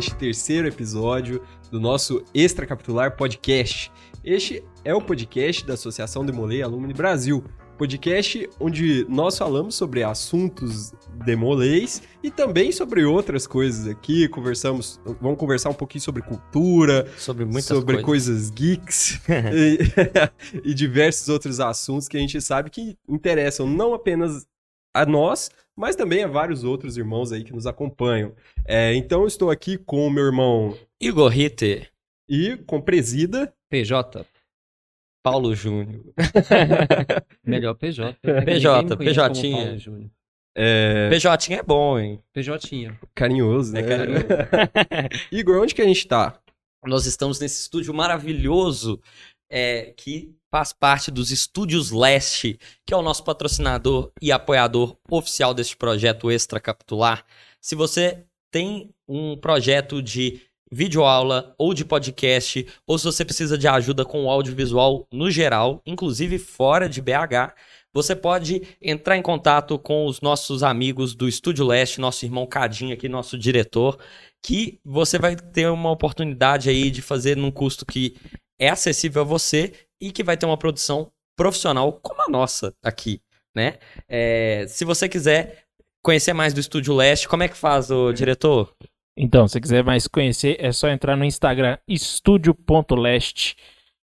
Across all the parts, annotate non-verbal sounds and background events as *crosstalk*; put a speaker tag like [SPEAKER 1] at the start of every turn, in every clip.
[SPEAKER 1] neste terceiro episódio do nosso Extracapitular Podcast. Este é o podcast da Associação Demolei Alumni Brasil, podcast onde nós falamos sobre assuntos demoleis e também sobre outras coisas aqui. Conversamos, vamos conversar um pouquinho sobre cultura,
[SPEAKER 2] Sobre muitas
[SPEAKER 1] sobre
[SPEAKER 2] coisas.
[SPEAKER 1] coisas geeks *laughs* e, *laughs* e diversos outros assuntos que a gente sabe que interessam não apenas a nós, mas também a vários outros irmãos aí que nos acompanham. É, então eu estou aqui com o meu irmão
[SPEAKER 2] Igor Ritter,
[SPEAKER 1] e com presida.
[SPEAKER 3] PJ.
[SPEAKER 2] Paulo Júnior. *laughs*
[SPEAKER 3] Melhor PJ.
[SPEAKER 2] PJ, PJ.
[SPEAKER 1] É,
[SPEAKER 2] PJ é bom, hein?
[SPEAKER 3] PJ.
[SPEAKER 1] carinhoso, né?
[SPEAKER 2] É carinhoso. *laughs*
[SPEAKER 1] Igor, onde que a gente tá?
[SPEAKER 2] Nós estamos nesse estúdio maravilhoso é, que faz parte dos Estúdios Leste, que é o nosso patrocinador e apoiador oficial deste projeto extracapitular. Se você tem um projeto de videoaula ou de podcast, ou se você precisa de ajuda com o audiovisual no geral, inclusive fora de BH, você pode entrar em contato com os nossos amigos do Estúdio Leste, nosso irmão Cadinho aqui, nosso diretor, que você vai ter uma oportunidade aí de fazer num custo que é acessível a você e que vai ter uma produção profissional como a nossa aqui, né? É, se você quiser conhecer mais do Estúdio Leste, como é que faz, o diretor?
[SPEAKER 4] Então, se você quiser mais conhecer, é só entrar no Instagram estúdio.leste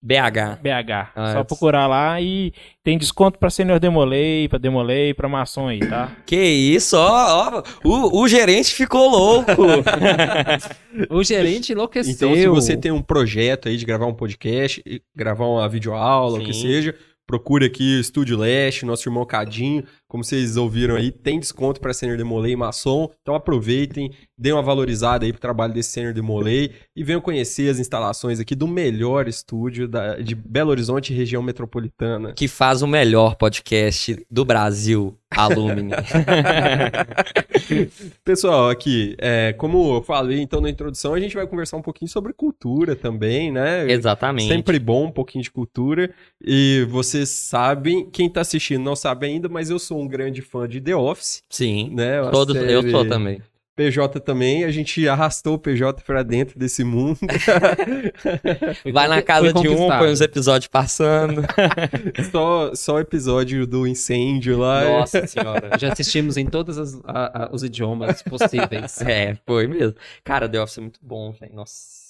[SPEAKER 2] BH.
[SPEAKER 4] BH.
[SPEAKER 2] Ah,
[SPEAKER 4] só
[SPEAKER 2] é.
[SPEAKER 4] procurar lá e tem desconto pra Senior Demolei, pra Demolei, pra Maçom aí, tá?
[SPEAKER 2] Que isso, ó, ó o, o gerente ficou louco. *laughs*
[SPEAKER 3] O gerente enlouqueceu.
[SPEAKER 1] Então, se você tem um projeto aí de gravar um podcast, gravar uma videoaula, o que
[SPEAKER 2] Sim.
[SPEAKER 1] seja, procure aqui o Estúdio Leste, nosso irmão Cadinho. Como vocês ouviram aí, tem desconto para Senior Demolei e Maçom. Então aproveitem, deem uma valorizada aí pro trabalho desse Senior Demolei e venham conhecer as instalações aqui do melhor estúdio da- de Belo Horizonte e região metropolitana.
[SPEAKER 2] que faz o melhor podcast do Brasil, Alumni. *laughs*
[SPEAKER 1] Pessoal, aqui, é, como eu falei então na introdução, a gente vai conversar um pouquinho sobre cultura também, né?
[SPEAKER 2] Exatamente.
[SPEAKER 1] Sempre bom um pouquinho de cultura. E vocês sabem, quem tá assistindo não sabe ainda, mas eu sou um grande fã de The Office,
[SPEAKER 2] Sim.
[SPEAKER 1] né? Uma
[SPEAKER 2] Todos, eu
[SPEAKER 1] série-
[SPEAKER 2] sou também.
[SPEAKER 1] PJ também, a gente arrastou o PJ pra dentro desse mundo. *laughs*
[SPEAKER 2] Vai na casa de um, põe os episódios passando. *laughs*
[SPEAKER 1] só, só o episódio do incêndio lá.
[SPEAKER 2] Nossa *laughs* senhora.
[SPEAKER 3] Já assistimos em todos as- a- a- os idiomas possíveis.
[SPEAKER 2] É, foi mesmo. Cara, The Office é muito bom, velho. Nossa.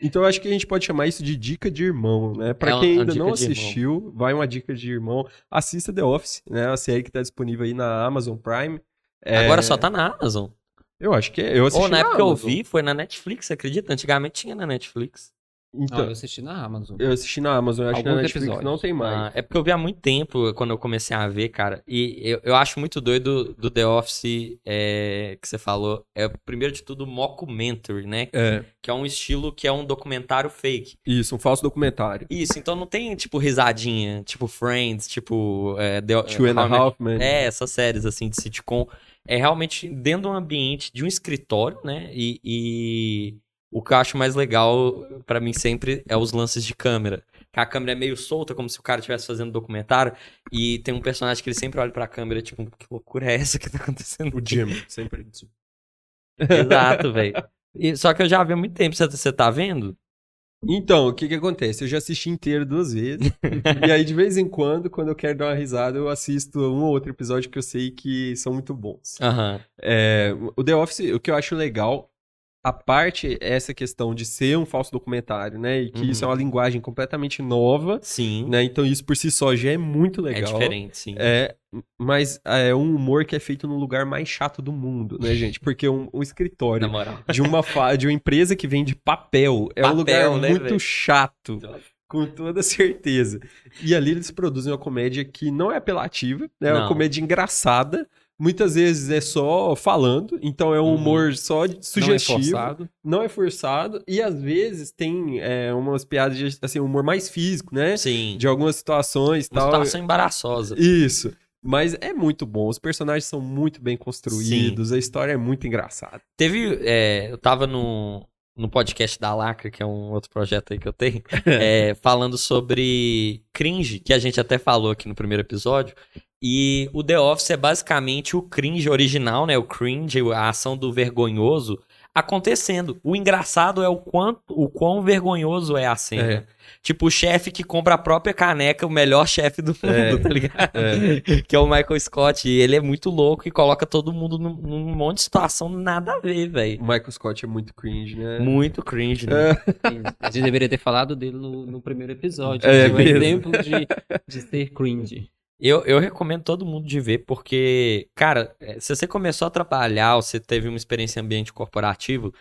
[SPEAKER 1] Então eu acho que a gente pode chamar isso de dica de irmão, né? Pra
[SPEAKER 2] É
[SPEAKER 1] quem
[SPEAKER 2] uma
[SPEAKER 1] ainda não
[SPEAKER 2] de irmão.
[SPEAKER 1] assistiu, vai uma dica de irmão. Assista The Office, né? A série que tá disponível aí na Amazon Prime. É,
[SPEAKER 2] Agora só tá na Amazon.
[SPEAKER 1] Eu acho que é. Eu assisti
[SPEAKER 2] Ou na época que eu
[SPEAKER 1] Amazon.
[SPEAKER 2] vi, foi na Netflix, acredita? Antigamente tinha na Netflix.
[SPEAKER 1] Então,
[SPEAKER 3] Não, eu assisti na Amazon.
[SPEAKER 1] eu assisti na Amazon, eu acho que na
[SPEAKER 3] Alguns
[SPEAKER 1] Netflix
[SPEAKER 3] episódios.
[SPEAKER 1] não tem mais.
[SPEAKER 2] Ah, é porque eu vi há muito tempo quando eu comecei a ver, cara. E eu, eu acho muito doido do The Office é, que você falou. É, primeiro de tudo, mockumentary, né?
[SPEAKER 1] É,
[SPEAKER 2] Que é um estilo que é um documentário fake.
[SPEAKER 1] isso, um falso documentário.
[SPEAKER 2] Isso, então não tem, tipo, risadinha, tipo Friends, tipo. É, The,
[SPEAKER 1] Two and a Half Men.
[SPEAKER 2] É, essas séries assim de sitcom. É realmente dentro de um ambiente de um escritório, né? E, e o que eu acho mais legal pra mim sempre é os lances de câmera. Que a câmera é meio solta, como se o cara estivesse fazendo documentário. E tem um personagem que ele sempre olha pra câmera, tipo, que loucura é essa que tá acontecendo?
[SPEAKER 1] O Jim, sempre. *laughs*
[SPEAKER 2] Exato, velho. E- Só que eu já vi há muito tempo, você, você tá vendo?
[SPEAKER 1] Então, o que que acontece? Eu já assisti inteiro duas vezes. *laughs* e aí, de vez em quando, quando eu quero dar uma risada, eu assisto um ou outro episódio que eu sei que são muito bons.
[SPEAKER 2] Aham.
[SPEAKER 1] É, o The Office, o que eu acho legal, a parte é essa questão de ser um falso documentário, né? E que
[SPEAKER 2] Uhum.
[SPEAKER 1] isso é uma linguagem completamente nova,
[SPEAKER 2] Sim.
[SPEAKER 1] né? Então isso por si só já é muito
[SPEAKER 2] É
[SPEAKER 1] legal.
[SPEAKER 2] diferente, sim.
[SPEAKER 1] É, mas é um humor que é feito no lugar mais chato do mundo, né, gente? Porque um, um escritório de uma, de uma empresa que vende papel é um
[SPEAKER 2] Papel,
[SPEAKER 1] lugar
[SPEAKER 2] né,
[SPEAKER 1] muito
[SPEAKER 2] velho?
[SPEAKER 1] chato. Com toda certeza. E ali eles produzem uma comédia que não é apelativa, né? É uma comédia engraçada. Muitas vezes é só falando, então é um
[SPEAKER 2] Uhum.
[SPEAKER 1] humor só de-
[SPEAKER 3] Não é
[SPEAKER 1] sugestivo,
[SPEAKER 3] forçado.
[SPEAKER 1] não é forçado, e às vezes tem é, umas piadas de assim, humor mais físico, né?
[SPEAKER 2] Sim.
[SPEAKER 1] De algumas situações e
[SPEAKER 2] Uma
[SPEAKER 1] tal.
[SPEAKER 2] situação embaraçosa.
[SPEAKER 1] Isso. Mas é muito bom, os personagens são muito bem construídos, a história é muito engraçada.
[SPEAKER 2] Teve. é, eu tava no, no podcast da Lacra, que é um outro projeto aí que eu tenho, *laughs* é, falando sobre cringe, que a gente até falou aqui no primeiro episódio. E o The Office é basicamente o cringe original, né? O cringe, a ação do vergonhoso acontecendo. O engraçado é o quanto, o quão vergonhoso é a cena.
[SPEAKER 1] É.
[SPEAKER 2] Tipo, o chefe que compra a própria caneca, o melhor chefe do *laughs* mundo,
[SPEAKER 1] É.
[SPEAKER 2] tá ligado? que é o Michael Scott. E ele é muito louco e coloca todo mundo num, num monte de situação nada a ver, velho.
[SPEAKER 1] O Michael Scott é muito cringe, né?
[SPEAKER 2] Muito cringe, né?
[SPEAKER 3] A gente deveria ter falado dele no, no primeiro episódio.
[SPEAKER 1] É
[SPEAKER 3] um
[SPEAKER 1] mesmo.
[SPEAKER 3] exemplo de, de ser cringe.
[SPEAKER 2] Eu, eu recomendo todo mundo de ver, porque, cara, é, se você começou a trabalhar ou você teve uma experiência em ambiente corporativo,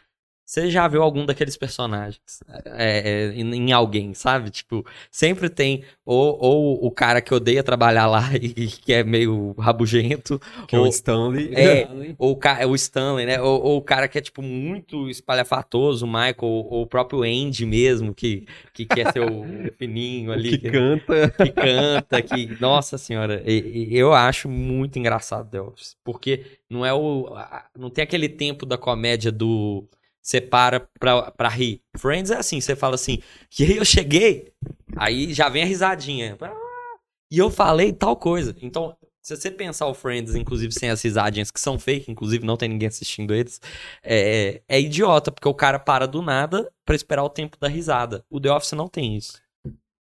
[SPEAKER 2] você já viu algum daqueles personagens é, é, em, alguém, sabe? Tipo, sempre tem ou, ou o cara que odeia trabalhar lá *laughs* e que é meio rabugento,
[SPEAKER 1] Que é o
[SPEAKER 2] ou,
[SPEAKER 1] Stanley.
[SPEAKER 2] É. *laughs* ou o, o Stanley, né? Ou, ou o cara que é, tipo, muito espalhafatoso, o Michael, ou, ou o próprio Andy mesmo, que, que quer ser o *laughs* fininho ali.
[SPEAKER 1] que canta.
[SPEAKER 2] que canta, que. Nossa senhora, e- e eu acho muito engraçado The Office. Porque não é o. Não tem aquele tempo da comédia do. Você para pra, pra rir. Friends é assim, você fala assim, e aí eu cheguei, aí já vem a risadinha. Ah, E eu falei tal coisa. Então, se você pensar o Friends, inclusive sem as risadinhas que são fake, inclusive não tem ninguém assistindo eles, é, é idiota, porque o cara para do nada pra esperar o tempo da risada. O The Office não tem isso.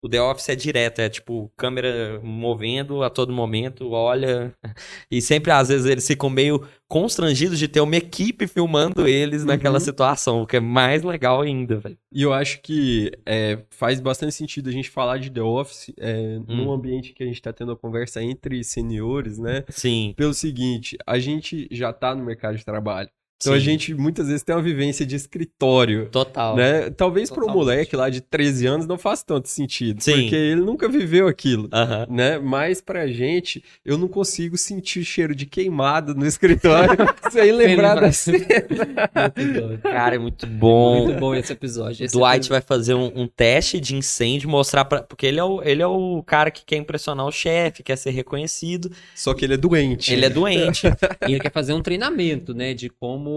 [SPEAKER 2] O The Office é direto, é tipo câmera movendo a todo momento, olha. *laughs* E sempre, às vezes, eles ficam meio constrangidos de ter uma equipe filmando eles naquela
[SPEAKER 1] Uhum.
[SPEAKER 2] situação, o que é mais legal ainda, velho.
[SPEAKER 1] E eu acho que é, faz bastante sentido a gente falar de The Office é,
[SPEAKER 2] Hum.
[SPEAKER 1] num ambiente que a gente tá tendo a conversa entre seniores, né?
[SPEAKER 2] Sim.
[SPEAKER 1] Pelo seguinte, a gente já tá no mercado de trabalho. Então a
[SPEAKER 2] sim,
[SPEAKER 1] gente muitas vezes tem uma vivência de escritório.
[SPEAKER 2] Total.
[SPEAKER 1] Né? Talvez para um moleque lá de 13 anos não faça tanto sentido,
[SPEAKER 2] Sim.
[SPEAKER 1] porque ele nunca viveu aquilo.
[SPEAKER 2] Aham.
[SPEAKER 1] Né? Mas pra gente, eu não consigo sentir cheiro de queimado no escritório *laughs* sem lembrar da cena. *laughs*
[SPEAKER 2] Cara, é muito bom.
[SPEAKER 3] Muito bom esse episódio. Esse
[SPEAKER 2] Dwight
[SPEAKER 3] episódio-
[SPEAKER 2] vai fazer um, um teste de incêndio, mostrar pra. Porque ele é, o, ele é o cara que quer impressionar o chefe, quer ser reconhecido.
[SPEAKER 1] Só que ele é doente.
[SPEAKER 2] Ele é doente. *laughs*
[SPEAKER 3] E ele quer fazer um treinamento, né? De como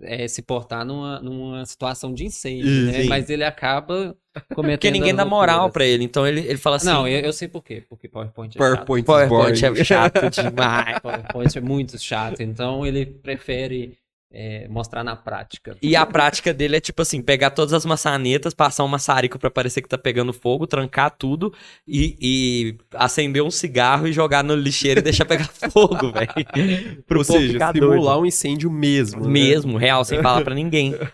[SPEAKER 3] é, se portar numa, numa situação de incêndio, né?
[SPEAKER 2] Sim.
[SPEAKER 3] Mas ele acaba *laughs* cometendo
[SPEAKER 2] Porque ninguém dá moral pra ele. Então ele, ele fala assim.
[SPEAKER 3] Não, eu, eu sei por quê. Porque PowerPoint é
[SPEAKER 1] PowerPoint,
[SPEAKER 2] PowerPoint
[SPEAKER 1] boring.
[SPEAKER 2] é chato *laughs* demais.
[SPEAKER 3] chato. PowerPoint é muito chato. Então ele prefere é, mostrar na prática.
[SPEAKER 2] E a prática dele é tipo assim, pegar todas as maçanetas, passar um maçarico pra parecer que tá pegando fogo, trancar tudo e, e acender um cigarro e jogar no lixeiro e deixar pegar *laughs* fogo, velho. Pro
[SPEAKER 1] Ou
[SPEAKER 2] povo
[SPEAKER 1] seja, simular um incêndio mesmo. né?
[SPEAKER 2] Mesmo, real, sem falar pra ninguém. *laughs*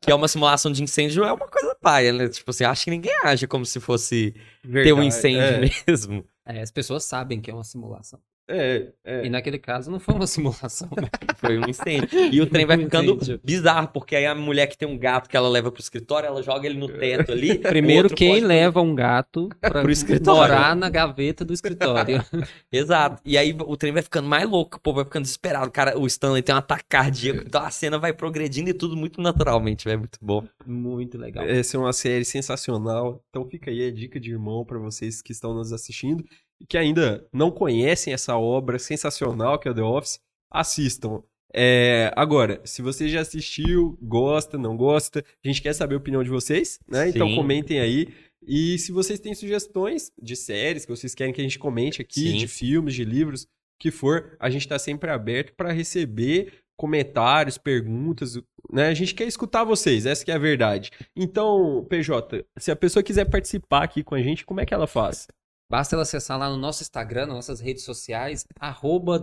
[SPEAKER 2] Que é uma simulação de incêndio, é uma coisa paia, né? Tipo assim, acho que ninguém age como se fosse ter um
[SPEAKER 1] Verdade,
[SPEAKER 2] incêndio
[SPEAKER 1] é. *laughs*
[SPEAKER 2] mesmo.
[SPEAKER 3] É, as pessoas sabem que é uma simulação.
[SPEAKER 1] É, é.
[SPEAKER 3] E naquele caso não foi uma *laughs* simulação. né?
[SPEAKER 2] Foi um incêndio. E o trem vai ficando
[SPEAKER 3] incêndio.
[SPEAKER 2] bizarro, porque aí a mulher que tem um gato que ela leva pro escritório, ela joga ele no teto ali. *laughs*
[SPEAKER 3] Primeiro, quem
[SPEAKER 2] pode-
[SPEAKER 3] leva um gato pra
[SPEAKER 2] Pro escritório.
[SPEAKER 3] morar na gaveta do escritório. *laughs*
[SPEAKER 2] Exato. E aí o trem vai ficando mais louco, o povo vai ficando desesperado. O Cara, o Stanley tem um ataque cardíaco, então a cena vai progredindo e tudo muito naturalmente, é muito bom.
[SPEAKER 3] Muito legal.
[SPEAKER 1] Essa é uma série sensacional. Então fica aí a dica de irmão pra vocês que estão nos assistindo que ainda não conhecem essa obra sensacional que é The Office, assistam. É, agora, se você já assistiu, gosta, não gosta, a gente quer saber a opinião de vocês, né? Então
[SPEAKER 2] Sim.
[SPEAKER 1] comentem aí. E se vocês têm sugestões de séries que vocês querem que a gente comente aqui,
[SPEAKER 2] Sim.
[SPEAKER 1] de filmes, de livros, o que for, a gente está sempre aberto para receber comentários, perguntas, né? A gente quer escutar vocês, essa que é a verdade. Então, PJ, se a pessoa quiser participar aqui com a gente, como é que ela faz?
[SPEAKER 3] Basta ela acessar lá no nosso Instagram, nas nossas redes sociais, arroba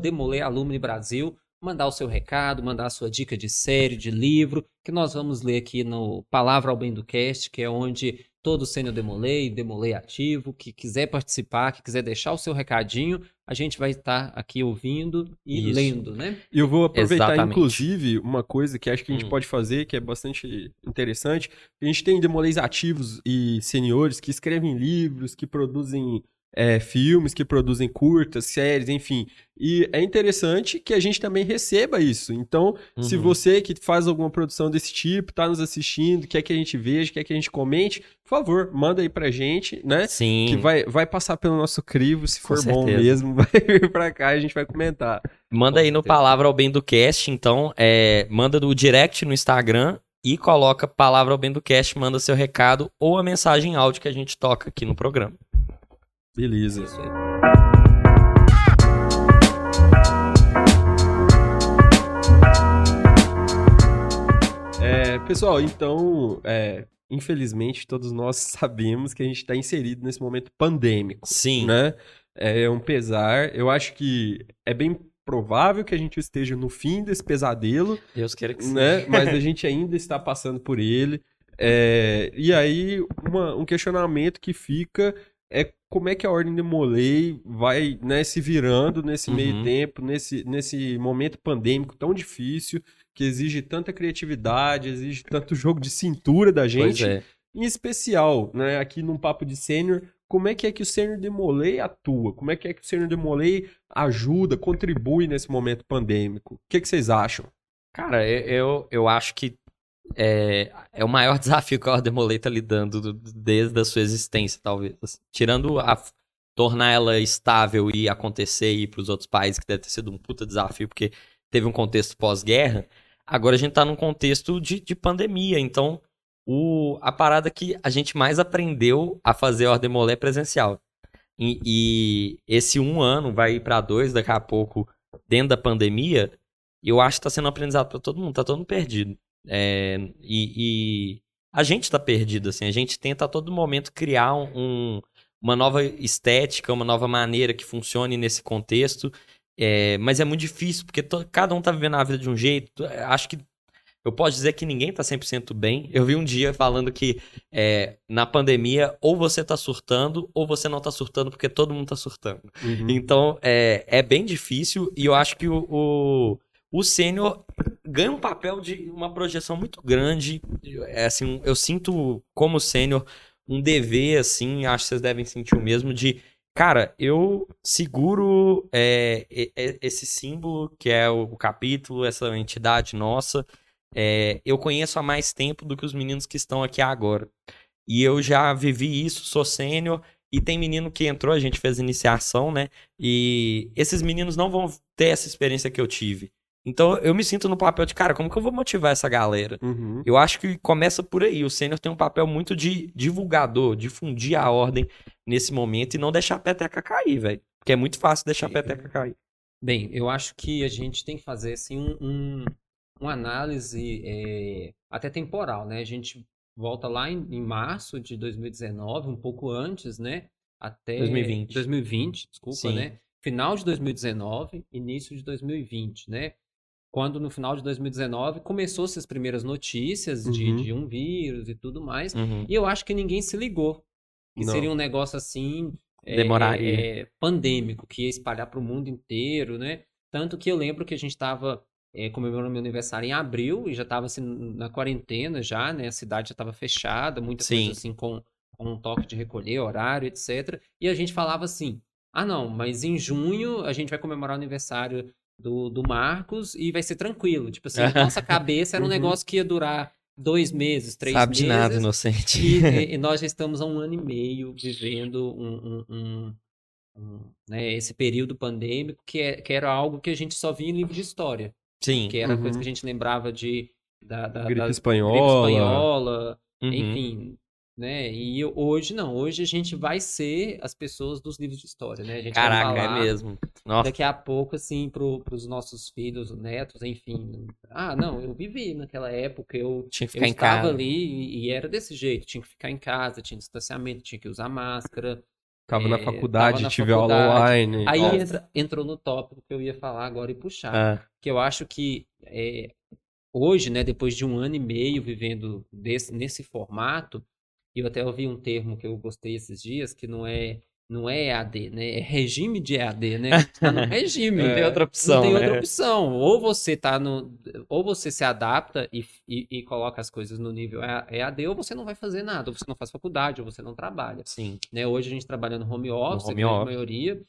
[SPEAKER 3] Brasil, mandar o seu recado, mandar a sua dica de série, de livro, que nós vamos ler aqui no Palavra ao Bem do Cast, que é onde todo sênior Demolê e Demolê ativo, que quiser participar, que quiser deixar o seu recadinho, a gente vai estar aqui ouvindo e
[SPEAKER 2] Isso.
[SPEAKER 3] lendo, né?
[SPEAKER 1] E eu vou aproveitar,
[SPEAKER 2] Exatamente.
[SPEAKER 1] inclusive, uma coisa que acho que a gente
[SPEAKER 2] Hum.
[SPEAKER 1] pode fazer, que é bastante interessante. A gente tem demolês ativos e seniores que escrevem livros, que produzem é, filmes, que produzem curtas, séries, enfim. E é interessante que a gente também receba isso. Então, se
[SPEAKER 2] Uhum.
[SPEAKER 1] você que faz alguma produção desse tipo, está nos assistindo, quer que a gente veja, quer que a gente comente, por favor, manda aí pra gente, né?
[SPEAKER 2] Sim.
[SPEAKER 1] Que vai, vai passar pelo nosso crivo, se
[SPEAKER 2] Com
[SPEAKER 1] for bom
[SPEAKER 2] certeza.
[SPEAKER 1] mesmo, *laughs* vai vir pra cá e a gente vai comentar.
[SPEAKER 2] Manda
[SPEAKER 3] Com
[SPEAKER 2] aí no
[SPEAKER 3] certeza.
[SPEAKER 2] Palavra ao Bem do Cast, então, é, manda do direct no Instagram e coloca Palavra ao Bem do Cast, manda seu recado ou a mensagem em áudio que a gente toca aqui no programa.
[SPEAKER 1] Beleza.
[SPEAKER 3] Isso aí.
[SPEAKER 1] Pessoal, então, é, infelizmente, todos nós *laughs* sabemos que a gente está inserido nesse momento pandêmico,
[SPEAKER 2] Sim.
[SPEAKER 1] né? É um pesar. Eu acho que é bem provável que a gente esteja no fim desse pesadelo,
[SPEAKER 2] Deus queira que sim.
[SPEAKER 1] né? *laughs* Mas a gente ainda está passando por ele. É, e aí, uma- um questionamento que fica é como é que a Ordem de Molay vai né, se virando nesse meio
[SPEAKER 2] Uhum.
[SPEAKER 1] tempo, nesse, nesse momento pandêmico tão difícil, que exige tanta criatividade, exige tanto jogo de cintura da gente.
[SPEAKER 2] é.
[SPEAKER 1] Em especial, né, aqui num Papo de Sênior, como é que é que o Sênior de Molay atua? Como é que é que o Sênior de Molay ajuda, contribui nesse momento pandêmico? O que, que vocês acham?
[SPEAKER 2] Cara, eu, eu, eu acho que é, é o maior *laughs* desafio que a Ordem Molay tá lidando do- desde a sua existência, talvez. Assim, Tirando a tornar ela estável e acontecer e ir pros outros países, que deve ter sido um puta desafio, porque teve um contexto pós-guerra. Agora a gente tá num contexto de, de pandemia, então o, a parada que a gente mais aprendeu a fazer Ordem Molay é presencial. E, e esse um ano vai ir pra dois daqui a pouco, dentro da pandemia, eu acho que tá sendo aprendizado pra todo mundo, tá todo mundo perdido. É, e, e a gente tá perdido, assim, a gente tenta a todo momento criar um- um- uma nova estética, uma nova maneira que funcione nesse contexto, é, mas é muito difícil, porque to- cada um tá vivendo a vida de um jeito, é, acho que eu posso dizer que ninguém tá 100% bem. Eu vi um dia falando que é, na pandemia, ou você tá surtando, ou você não tá surtando, porque todo mundo tá surtando. Então, é, é bem difícil e eu acho que o, o, o sênior ganha um papel de uma projeção muito grande. É, assim, eu sinto como sênior um dever, assim, acho que vocês devem sentir o mesmo, de, cara, eu seguro é, esse símbolo que é o, o capítulo, essa entidade nossa, é, eu conheço há mais tempo do que os meninos que estão aqui agora. E eu já vivi isso, sou sênior, e tem menino que entrou, a gente fez iniciação, né? E esses meninos não vão ter essa experiência que eu tive. Então eu me sinto no papel de, cara, como que eu vou motivar essa galera?
[SPEAKER 1] Uhum.
[SPEAKER 2] Eu acho que começa por aí. O sênior tem um papel muito de divulgador, difundir a ordem nesse momento e não deixar a peteca cair, velho. Porque é muito fácil deixar a peteca cair.
[SPEAKER 3] Bem, eu acho que a gente tem que fazer assim um, um- uma análise é, até temporal, né? A gente volta lá em, em março de 2019, um pouco antes, né? Até
[SPEAKER 2] 2020.
[SPEAKER 3] 2020, desculpa,
[SPEAKER 2] Sim.
[SPEAKER 3] né? Final de 2019, início de 2020, né? Quando no final de 2019 começou-se as primeiras notícias de,
[SPEAKER 1] Uhum.
[SPEAKER 3] de um vírus e tudo mais.
[SPEAKER 2] Uhum.
[SPEAKER 3] E eu acho que ninguém se ligou. Que
[SPEAKER 1] Não.
[SPEAKER 3] seria um negócio assim. é,
[SPEAKER 2] Demoraria.
[SPEAKER 3] é, é, pandêmico, que ia espalhar para o mundo inteiro, né? Tanto que eu lembro que a gente estava comemorando meu aniversário em abril e já estava assim, na quarentena já, né? A cidade já estava fechada, muita
[SPEAKER 2] Sim.
[SPEAKER 3] coisa assim com, com um toque de recolher, horário, etc. E a gente falava assim: ah, não, mas em junho a gente vai comemorar o aniversário do, do Marcos e vai ser tranquilo. Tipo assim, *laughs* nossa cabeça era um
[SPEAKER 1] Uhum.
[SPEAKER 3] negócio que ia durar dois meses, três
[SPEAKER 2] Sabe
[SPEAKER 3] meses.
[SPEAKER 2] de nada, inocente.
[SPEAKER 3] E, e- *laughs* e nós já estamos há um ano e meio vivendo um, um- um- um, né, esse período pandêmico que, é- que era algo que a gente só via em livro de história.
[SPEAKER 2] Sim.
[SPEAKER 3] Que era
[SPEAKER 1] Uhum.
[SPEAKER 3] coisa que a gente lembrava de da, da,
[SPEAKER 1] Gripe
[SPEAKER 3] da
[SPEAKER 1] espanhola.
[SPEAKER 3] gripe espanhola,
[SPEAKER 2] Uhum.
[SPEAKER 3] enfim. Né? E eu- hoje não, hoje a gente vai ser as pessoas dos livros de história, né? A gente vai
[SPEAKER 2] Caraca, é
[SPEAKER 3] falar
[SPEAKER 2] mesmo. Nossa.
[SPEAKER 3] daqui a pouco, assim, pro, pros nossos filhos, netos, enfim. Ah, não, eu vivi naquela época, eu
[SPEAKER 2] Tinha que
[SPEAKER 3] eu
[SPEAKER 2] ficar em
[SPEAKER 3] estava
[SPEAKER 2] casa.
[SPEAKER 3] ali e, e era desse jeito. Tinha que ficar em casa, tinha distanciamento, tinha que usar máscara.
[SPEAKER 1] Tava na
[SPEAKER 3] É,
[SPEAKER 1] faculdade,
[SPEAKER 3] tava na
[SPEAKER 1] tive aula
[SPEAKER 3] faculdade.
[SPEAKER 1] online.
[SPEAKER 3] Aí entra- entrou no tópico que eu ia falar agora e puxar.
[SPEAKER 2] Ah,
[SPEAKER 3] Que eu acho que é, hoje, né, depois de um ano e meio vivendo desse, nesse formato, e eu até ouvi um termo que eu gostei esses dias, que não é, não é EAD, né? É regime de EAD, né? Tá no *laughs* regime.
[SPEAKER 2] não tem outra
[SPEAKER 3] Não
[SPEAKER 2] opção,
[SPEAKER 3] tem
[SPEAKER 2] né?
[SPEAKER 3] outra opção. Ou você tá no. Ou você se adapta e, e, e coloca as coisas no nível EAD, ou você não vai fazer nada, ou você não faz faculdade, ou você não trabalha.
[SPEAKER 2] Sim.
[SPEAKER 3] Né? Hoje a gente trabalha no home office,
[SPEAKER 2] home
[SPEAKER 3] a maioria,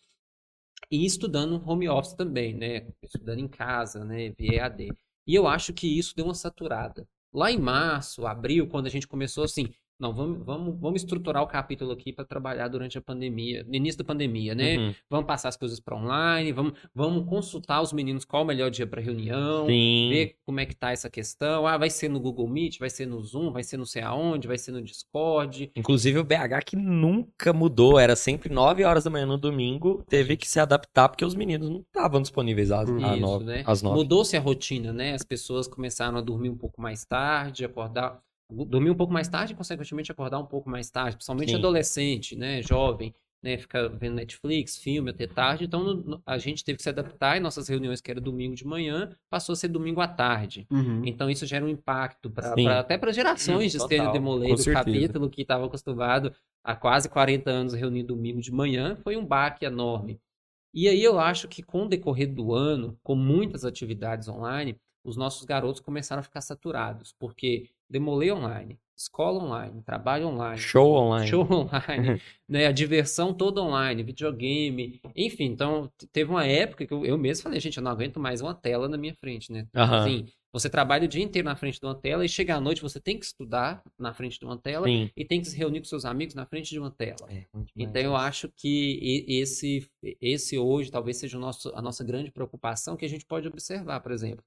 [SPEAKER 3] e estudando home office também, né? Estudando em casa, né? Via EAD. E eu acho que isso deu uma saturada. Lá em março, abril, quando a gente começou assim, Não, vamos, vamos, vamos estruturar o capítulo aqui para trabalhar durante a pandemia, no início da pandemia, né?
[SPEAKER 2] Uhum.
[SPEAKER 3] Vamos passar as coisas para online, vamos, vamos consultar os meninos qual o melhor dia para reunião,
[SPEAKER 2] Sim.
[SPEAKER 3] ver como é que tá essa questão. Ah, vai ser no Google Meet, vai ser no Zoom, vai ser não sei aonde, vai ser no Discord.
[SPEAKER 2] Inclusive o BH que nunca mudou, era sempre 9 horas da manhã no domingo, teve que se adaptar porque os meninos não estavam disponíveis às,
[SPEAKER 1] Isso,
[SPEAKER 2] às nove-
[SPEAKER 3] né?
[SPEAKER 2] às nove.
[SPEAKER 3] Mudou-se a rotina, né? As pessoas começaram a dormir um pouco mais tarde, acordar. Dormir um pouco mais tarde e, consequentemente, acordar um pouco mais tarde, principalmente
[SPEAKER 2] Sim.
[SPEAKER 3] adolescente, né? Jovem, né? Fica vendo Netflix, filme até tarde. Então, no- a gente teve que se adaptar e nossas reuniões, que era domingo de manhã, passou a ser domingo à tarde.
[SPEAKER 1] Uhum.
[SPEAKER 3] Então, isso gera um impacto pra,
[SPEAKER 2] Sim.
[SPEAKER 3] pra- até para gerações de
[SPEAKER 2] Total,
[SPEAKER 3] Estênio Demolei, do capítulo que estava acostumado há quase 40 anos reunir domingo de manhã, foi um baque enorme. E aí eu acho que com o decorrer do ano, com muitas atividades online, os nossos garotos começaram a ficar saturados, porque Demolei online, escola online, trabalho online,
[SPEAKER 2] Show *laughs* online.
[SPEAKER 3] show online, *laughs* né, a diversão toda online, videogame, enfim, então teve uma época que eu, eu mesmo falei, gente, eu não aguento mais uma tela na minha frente, né?
[SPEAKER 2] Aham.
[SPEAKER 3] Assim, você trabalha o dia inteiro na frente de uma tela e chega à noite você tem que estudar na frente de uma tela
[SPEAKER 2] Sim.
[SPEAKER 3] e tem que se reunir com seus amigos na frente de uma tela.
[SPEAKER 2] É,
[SPEAKER 3] Então eu acho que esse esse hoje talvez seja o nosso, a nossa grande preocupação que a gente pode observar, por exemplo.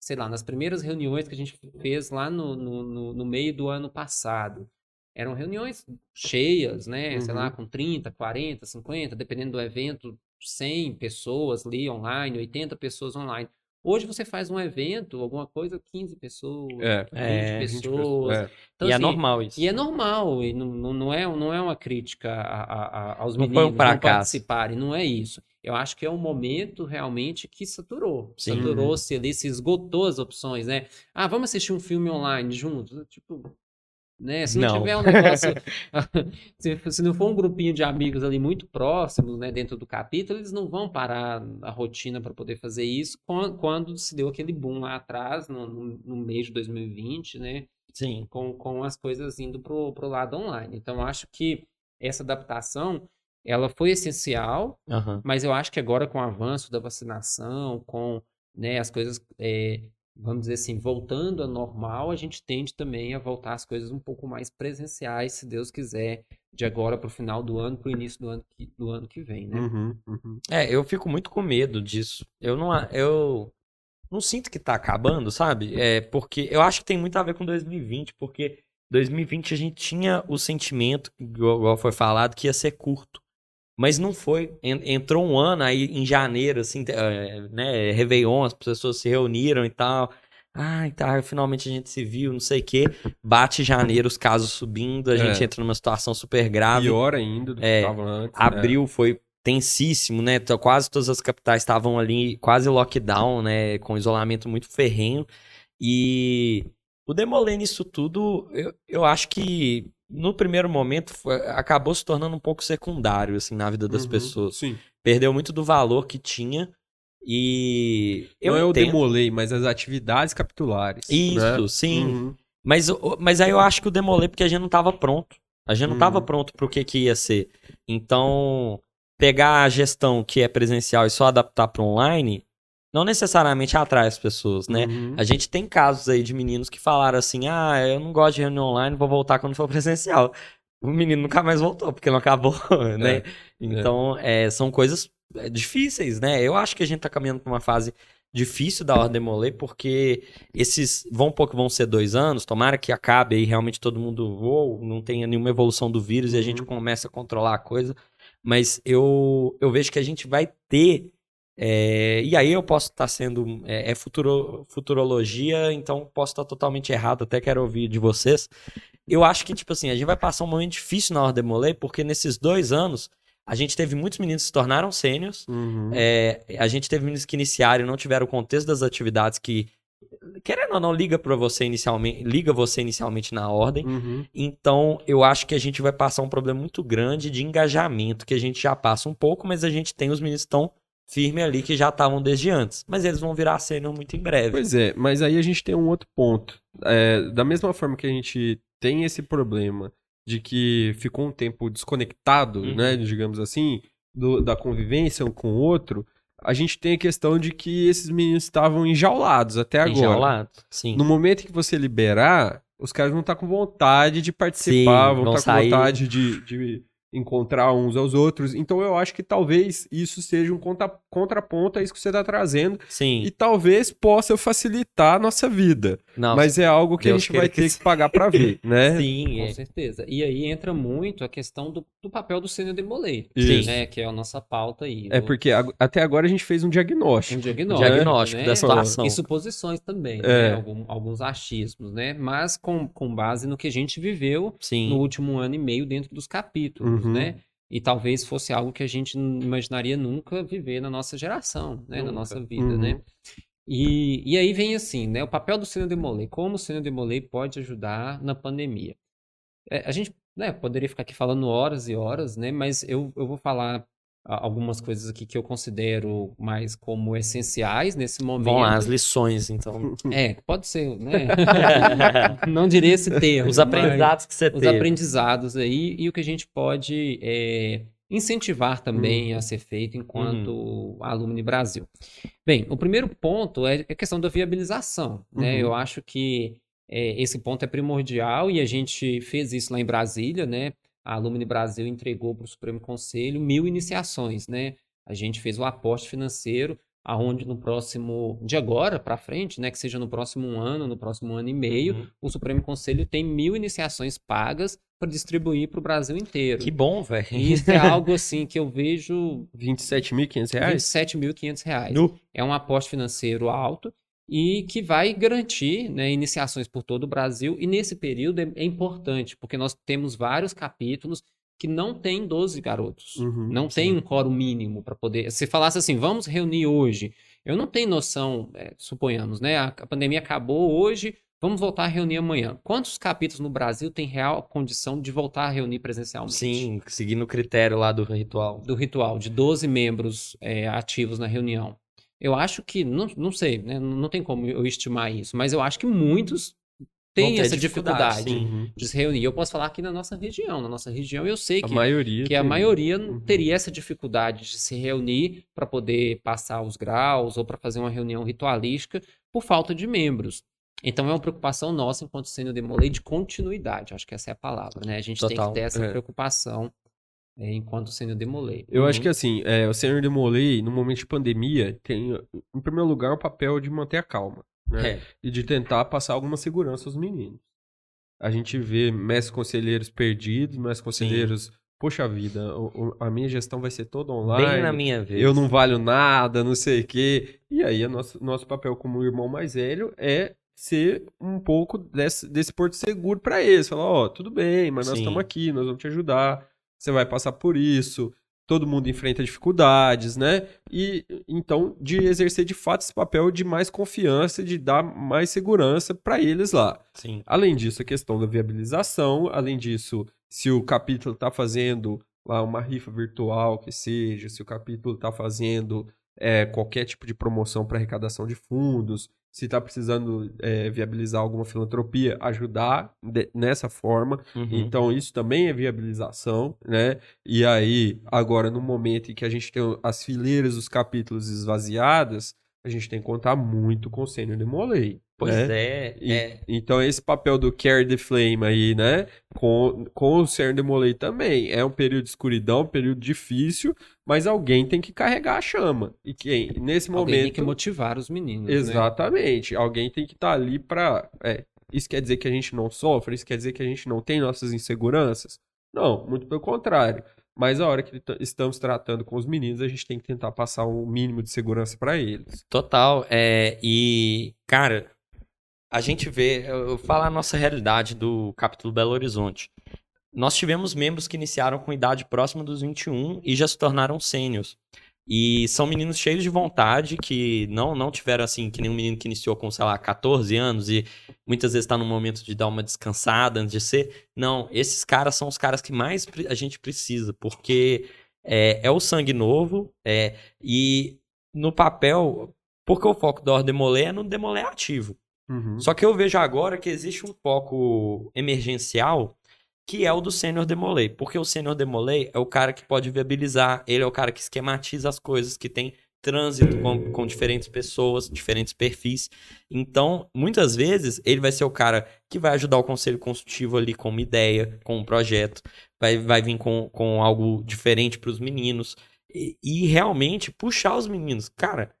[SPEAKER 3] Sei lá, nas primeiras reuniões que a gente fez lá no, no, no- no meio do ano passado, eram reuniões cheias, né? Sei lá,
[SPEAKER 1] Uhum.
[SPEAKER 3] com 30, 40, 50, dependendo do evento, 100 pessoas ali online, 80 pessoas online. Hoje você faz um evento, alguma coisa, 15 pessoas,
[SPEAKER 1] É.
[SPEAKER 3] 20
[SPEAKER 2] É,
[SPEAKER 1] 20
[SPEAKER 3] pessoas.
[SPEAKER 1] É.
[SPEAKER 3] Então,
[SPEAKER 2] e é
[SPEAKER 3] assim,
[SPEAKER 2] normal isso.
[SPEAKER 3] e é normal, e não, não, não é, não é uma crítica a- a- a- aos
[SPEAKER 2] Não um
[SPEAKER 3] meninos não participarem, não é isso. Eu acho que é um momento realmente que saturou.
[SPEAKER 2] Sim.
[SPEAKER 3] Saturou-se ali, se esgotou as opções, né? Ah, vamos assistir um filme online juntos? Tipo, né? Se não,
[SPEAKER 2] Não.
[SPEAKER 3] tiver um negócio. *laughs* *laughs* se, se não for um grupinho de amigos ali muito próximos, né, dentro do capítulo, eles não vão parar a rotina para poder fazer isso quando, quando se deu aquele boom lá atrás, no, no, no mês de 2020, né?
[SPEAKER 2] Sim.
[SPEAKER 3] com, com as coisas indo pro, pro lado online. Então, eu acho que essa adaptação, ela foi essencial,
[SPEAKER 2] Aham.
[SPEAKER 3] mas eu acho que agora com o avanço da vacinação, com né, as coisas, é, vamos dizer assim, voltando ao normal, a gente tende também a voltar as coisas um pouco mais presenciais, se Deus quiser, de agora para o final do ano, para o início do ano que, do ano que vem, né?
[SPEAKER 1] Uhum, uhum.
[SPEAKER 2] É, eu fico muito com medo disso. Eu não, a- eu não sinto que tá acabando, sabe? É porque eu acho que tem muito a ver com 2020, porque 2020 a gente tinha o sentimento, igual foi falado, que ia ser curto. Mas não foi. En- Entrou um ano aí em janeiro, assim, é, né? Réveillon, as pessoas se reuniram e tal. Ai, tá, finalmente a gente se viu, não sei o quê. Bate janeiro, os casos subindo, a
[SPEAKER 1] É.
[SPEAKER 2] gente entra numa situação super grave.
[SPEAKER 1] Pior ainda do que
[SPEAKER 2] É,
[SPEAKER 1] estava antes. né?
[SPEAKER 2] Abril foi tensíssimo, né? Quase todas as capitais estavam ali, quase lockdown, né? Com isolamento muito ferrenho. E o Demolê nisso tudo, eu, eu acho que no primeiro momento foi- acabou se tornando um pouco secundário, assim, na vida das
[SPEAKER 1] Uhum,
[SPEAKER 2] pessoas.
[SPEAKER 1] Sim.
[SPEAKER 2] Perdeu muito do valor que tinha. E eu
[SPEAKER 1] não é o
[SPEAKER 2] entendo.
[SPEAKER 1] demolei, mas as atividades capitulares.
[SPEAKER 2] Isso,
[SPEAKER 1] né?
[SPEAKER 2] sim.
[SPEAKER 1] Uhum.
[SPEAKER 2] Mas, o- mas aí eu acho que o demolê porque a gente não tava pronto. A gente não tava
[SPEAKER 1] Uhum.
[SPEAKER 2] pronto pro que, que ia ser. Então, pegar a gestão que é presencial e só adaptar para online, não necessariamente atrai as pessoas, né?
[SPEAKER 1] Uhum.
[SPEAKER 2] A gente tem casos aí de meninos que falaram assim: ah, eu não gosto de reunião online, vou voltar quando for *laughs* presencial. O menino nunca mais voltou, porque não acabou, *laughs* né? Então, é, são coisas é, difíceis, né? Eu acho que a gente tá caminhando pra uma fase difícil da Ordem Demolê, porque esses vão pouco vão ser dois anos, tomara que acabe aí realmente todo mundo ou não tenha nenhuma evolução do vírus e a gente
[SPEAKER 1] Uhum.
[SPEAKER 2] comece a controlar a coisa. Mas eu, eu vejo que a gente vai ter. É, e aí eu posso estar sendo. É, é futuro, futurologia, então posso estar totalmente errado, até quero ouvir de vocês. Eu acho que, tipo assim, a gente vai passar um momento difícil na Ordem Demolê, porque nesses dois anos a gente teve muitos meninos que se tornaram sênios.
[SPEAKER 1] Uhum.
[SPEAKER 2] É, a gente teve meninos que iniciaram e não tiveram o contexto das atividades que, querendo ou não, liga para você inicialmente, liga você inicialmente na ordem.
[SPEAKER 1] Uhum.
[SPEAKER 2] Então, eu acho que a gente vai passar um problema muito grande de engajamento, que a gente já passa um pouco, mas a gente tem os meninos que estão firmes ali que já estavam desde antes. Mas eles vão virar sênior muito em breve.
[SPEAKER 1] Pois é, mas aí a gente tem um outro ponto. É, da mesma forma que a gente tem esse problema de que ficou um tempo desconectado,
[SPEAKER 2] Uhum.
[SPEAKER 1] né, digamos assim, do- da convivência um com o outro, a gente tem a questão de que esses meninos estavam enjaulados até agora.
[SPEAKER 2] Enjaulado. Sim.
[SPEAKER 1] No momento que você liberar, os caras vão estar com vontade de participar,
[SPEAKER 2] Sim,
[SPEAKER 1] vão estar com
[SPEAKER 2] sair.
[SPEAKER 1] vontade de, de encontrar uns aos outros. Então eu acho que talvez isso seja um contra, contraponto a isso que você está trazendo
[SPEAKER 2] Sim.
[SPEAKER 1] e talvez possa facilitar a nossa vida.
[SPEAKER 2] Não,
[SPEAKER 1] Mas é algo que
[SPEAKER 2] Deus
[SPEAKER 1] a gente vai
[SPEAKER 2] que
[SPEAKER 1] ter que pagar para ver, *laughs* né?
[SPEAKER 2] sim,
[SPEAKER 3] Com
[SPEAKER 2] é.
[SPEAKER 3] certeza. E aí entra muito a questão do, do papel do sênior demolei, né? Que é a nossa pauta aí.
[SPEAKER 1] É
[SPEAKER 3] do-
[SPEAKER 1] porque ag- até agora a gente fez um
[SPEAKER 3] um
[SPEAKER 1] diagnóstico.
[SPEAKER 3] diagnóstico,
[SPEAKER 2] Diagnóstico
[SPEAKER 3] né?
[SPEAKER 2] da situação.
[SPEAKER 3] E suposições também,
[SPEAKER 1] É.
[SPEAKER 3] né? Algum- alguns achismos, né? Mas com, com base no que a gente viveu
[SPEAKER 2] Sim.
[SPEAKER 3] no último ano e meio dentro dos capítulos,
[SPEAKER 1] Uhum.
[SPEAKER 3] Né? E talvez fosse algo que a gente não imaginaria nunca viver na nossa geração, né? Na
[SPEAKER 2] Nunca.
[SPEAKER 3] nossa vida,
[SPEAKER 1] Uhum.
[SPEAKER 3] né? E, e aí vem assim, né? O papel do Sênior Demolay. Como o Sênior Demolay pode ajudar na pandemia? É, a gente né, poderia ficar aqui falando horas e horas, né? Mas eu, eu vou falar algumas coisas aqui que eu considero mais como essenciais nesse momento.
[SPEAKER 2] Vão lá, as lições, então. *laughs*
[SPEAKER 3] É, pode ser, né? *laughs* Não diria esse termo.
[SPEAKER 2] Os aprendizados que você
[SPEAKER 3] Os
[SPEAKER 2] teve.
[SPEAKER 3] aprendizados aí e o que a gente pode é, incentivar também a ser feito enquanto Alumni Brasil. Bem, o primeiro ponto é a questão da viabilização, né?
[SPEAKER 1] Uhum.
[SPEAKER 3] Eu acho que é, esse ponto é primordial e a gente fez isso lá em Brasília, né? A Alumni Brasil entregou para o Supremo Conselho mil iniciações, né? A gente fez o aporte financeiro, aonde no próximo, de agora para frente, né? Que seja no próximo ano, no próximo ano e meio,
[SPEAKER 2] Uhum.
[SPEAKER 3] o Supremo Conselho tem mil iniciações pagas para distribuir para o Brasil inteiro.
[SPEAKER 2] Que bom, velho.
[SPEAKER 3] Isso é *laughs* algo assim que eu vejo
[SPEAKER 1] 27.500
[SPEAKER 3] R$
[SPEAKER 1] reais?
[SPEAKER 3] 27.500 reais.
[SPEAKER 2] Nu.
[SPEAKER 3] É um aporte financeiro alto e que vai garantir né, iniciações por todo o Brasil. E nesse período é, é importante, porque nós temos vários capítulos que não tem 12 garotos.
[SPEAKER 1] Uhum,
[SPEAKER 3] não tem um quórum mínimo para poder. Se falasse assim, vamos reunir hoje. Eu não tenho noção, é, suponhamos, né? A, pandemia acabou hoje, vamos voltar a reunir amanhã. Quantos capítulos no Brasil têm real condição de voltar a reunir presencialmente?
[SPEAKER 2] Sim, seguindo o critério lá do ritual.
[SPEAKER 3] do ritual, de 12 membros é, ativos na reunião. Eu acho que, não, não sei, né? não tem como eu estimar isso, mas eu acho que muitos têm essa
[SPEAKER 2] dificuldade,
[SPEAKER 3] dificuldade
[SPEAKER 2] sim.
[SPEAKER 1] Uhum.
[SPEAKER 3] de se reunir. Eu posso falar aqui na nossa região. Na nossa região eu sei
[SPEAKER 1] A
[SPEAKER 3] que,
[SPEAKER 1] maioria.
[SPEAKER 3] que a
[SPEAKER 1] tem.
[SPEAKER 3] maioria não
[SPEAKER 1] Uhum.
[SPEAKER 3] teria essa dificuldade de se reunir para poder passar os graus ou para fazer uma reunião ritualística por falta de membros. Então é uma preocupação nossa enquanto sênior demolei de continuidade. Acho que essa é a palavra, né? A gente tem
[SPEAKER 2] Total,
[SPEAKER 3] que ter essa
[SPEAKER 1] é.
[SPEAKER 3] preocupação é, enquanto sênior demolei.
[SPEAKER 1] Eu acho que assim, é, o Senhor Demolei, no momento de pandemia, tem, em primeiro lugar, o papel de manter a calma. Né?
[SPEAKER 2] É.
[SPEAKER 1] E de tentar passar alguma segurança aos meninos. A gente vê mestres conselheiros perdidos, mestres conselheiros, poxa vida, o- o- a minha gestão vai ser toda online.
[SPEAKER 2] Bem na minha vez.
[SPEAKER 1] eu não valho nada, não sei o quê. E aí, o nosso, nosso papel como irmão mais velho é ser um pouco desse, desse porto seguro para eles. Falar, ó, tudo bem, mas nós
[SPEAKER 2] Sim.
[SPEAKER 1] estamos aqui, nós vamos te ajudar, você vai passar por isso, todo mundo enfrenta dificuldades, né? E então, de exercer de fato esse papel de mais confiança, de dar mais segurança para eles lá.
[SPEAKER 2] Sim.
[SPEAKER 1] Além disso, a questão da viabilização, além disso, se o capítulo está fazendo lá uma rifa virtual que seja, se o capítulo está fazendo é, qualquer tipo de promoção para arrecadação de fundos, se está precisando é, viabilizar alguma filantropia, ajudar de- nessa forma.
[SPEAKER 2] Uhum.
[SPEAKER 1] Então, isso também é viabilização, né? E aí, agora, no momento em que a gente tem as fileiras dos capítulos esvaziadas, a gente tem que contar muito com o Sênior Demolei.
[SPEAKER 2] Pois
[SPEAKER 1] né?
[SPEAKER 2] é,
[SPEAKER 1] E-
[SPEAKER 2] é.
[SPEAKER 1] Então, esse papel do Carry the Flame aí, né? Com, com o Sr. Demolay também. É um período de escuridão, um período difícil, mas alguém tem que carregar a chama. E quem, nesse
[SPEAKER 3] Alguém tem
[SPEAKER 1] momento.
[SPEAKER 3] que motivar os meninos. né?
[SPEAKER 1] Exatamente. Alguém tem que estar ali pra. é, isso quer dizer que a gente não sofre? Isso quer dizer que a gente não tem nossas inseguranças? Não, muito pelo contrário. Mas a hora que estamos tratando com os meninos, a gente tem que tentar passar o mínimo de segurança pra eles.
[SPEAKER 2] Total. É, e, cara, a gente vê, eu, eu falo a nossa realidade do capítulo Belo Horizonte. Nós tivemos membros que iniciaram com idade próxima dos 21 e já se tornaram sênios. E são meninos cheios de vontade, que não, não tiveram assim, que nem um menino que iniciou com, sei lá, 14 anos e muitas vezes está no momento de dar uma descansada antes de ser. Não, esses caras são os caras que mais a gente precisa, porque é, é o sangue novo, é, e no papel, porque o foco do Ordem é no Demolé ativo.
[SPEAKER 1] Uhum.
[SPEAKER 2] Só que eu vejo agora que existe um foco emergencial que é o do Sênior Demolay. Porque o Sênior Demolay é o cara que pode viabilizar, ele é o cara que esquematiza as coisas, que tem trânsito com, com diferentes pessoas, diferentes perfis. Então, muitas vezes, ele vai ser o cara que vai ajudar o conselho consultivo ali com uma ideia, com um projeto, vai, vai vir com, com algo diferente para os meninos e, e realmente puxar os meninos. Cara,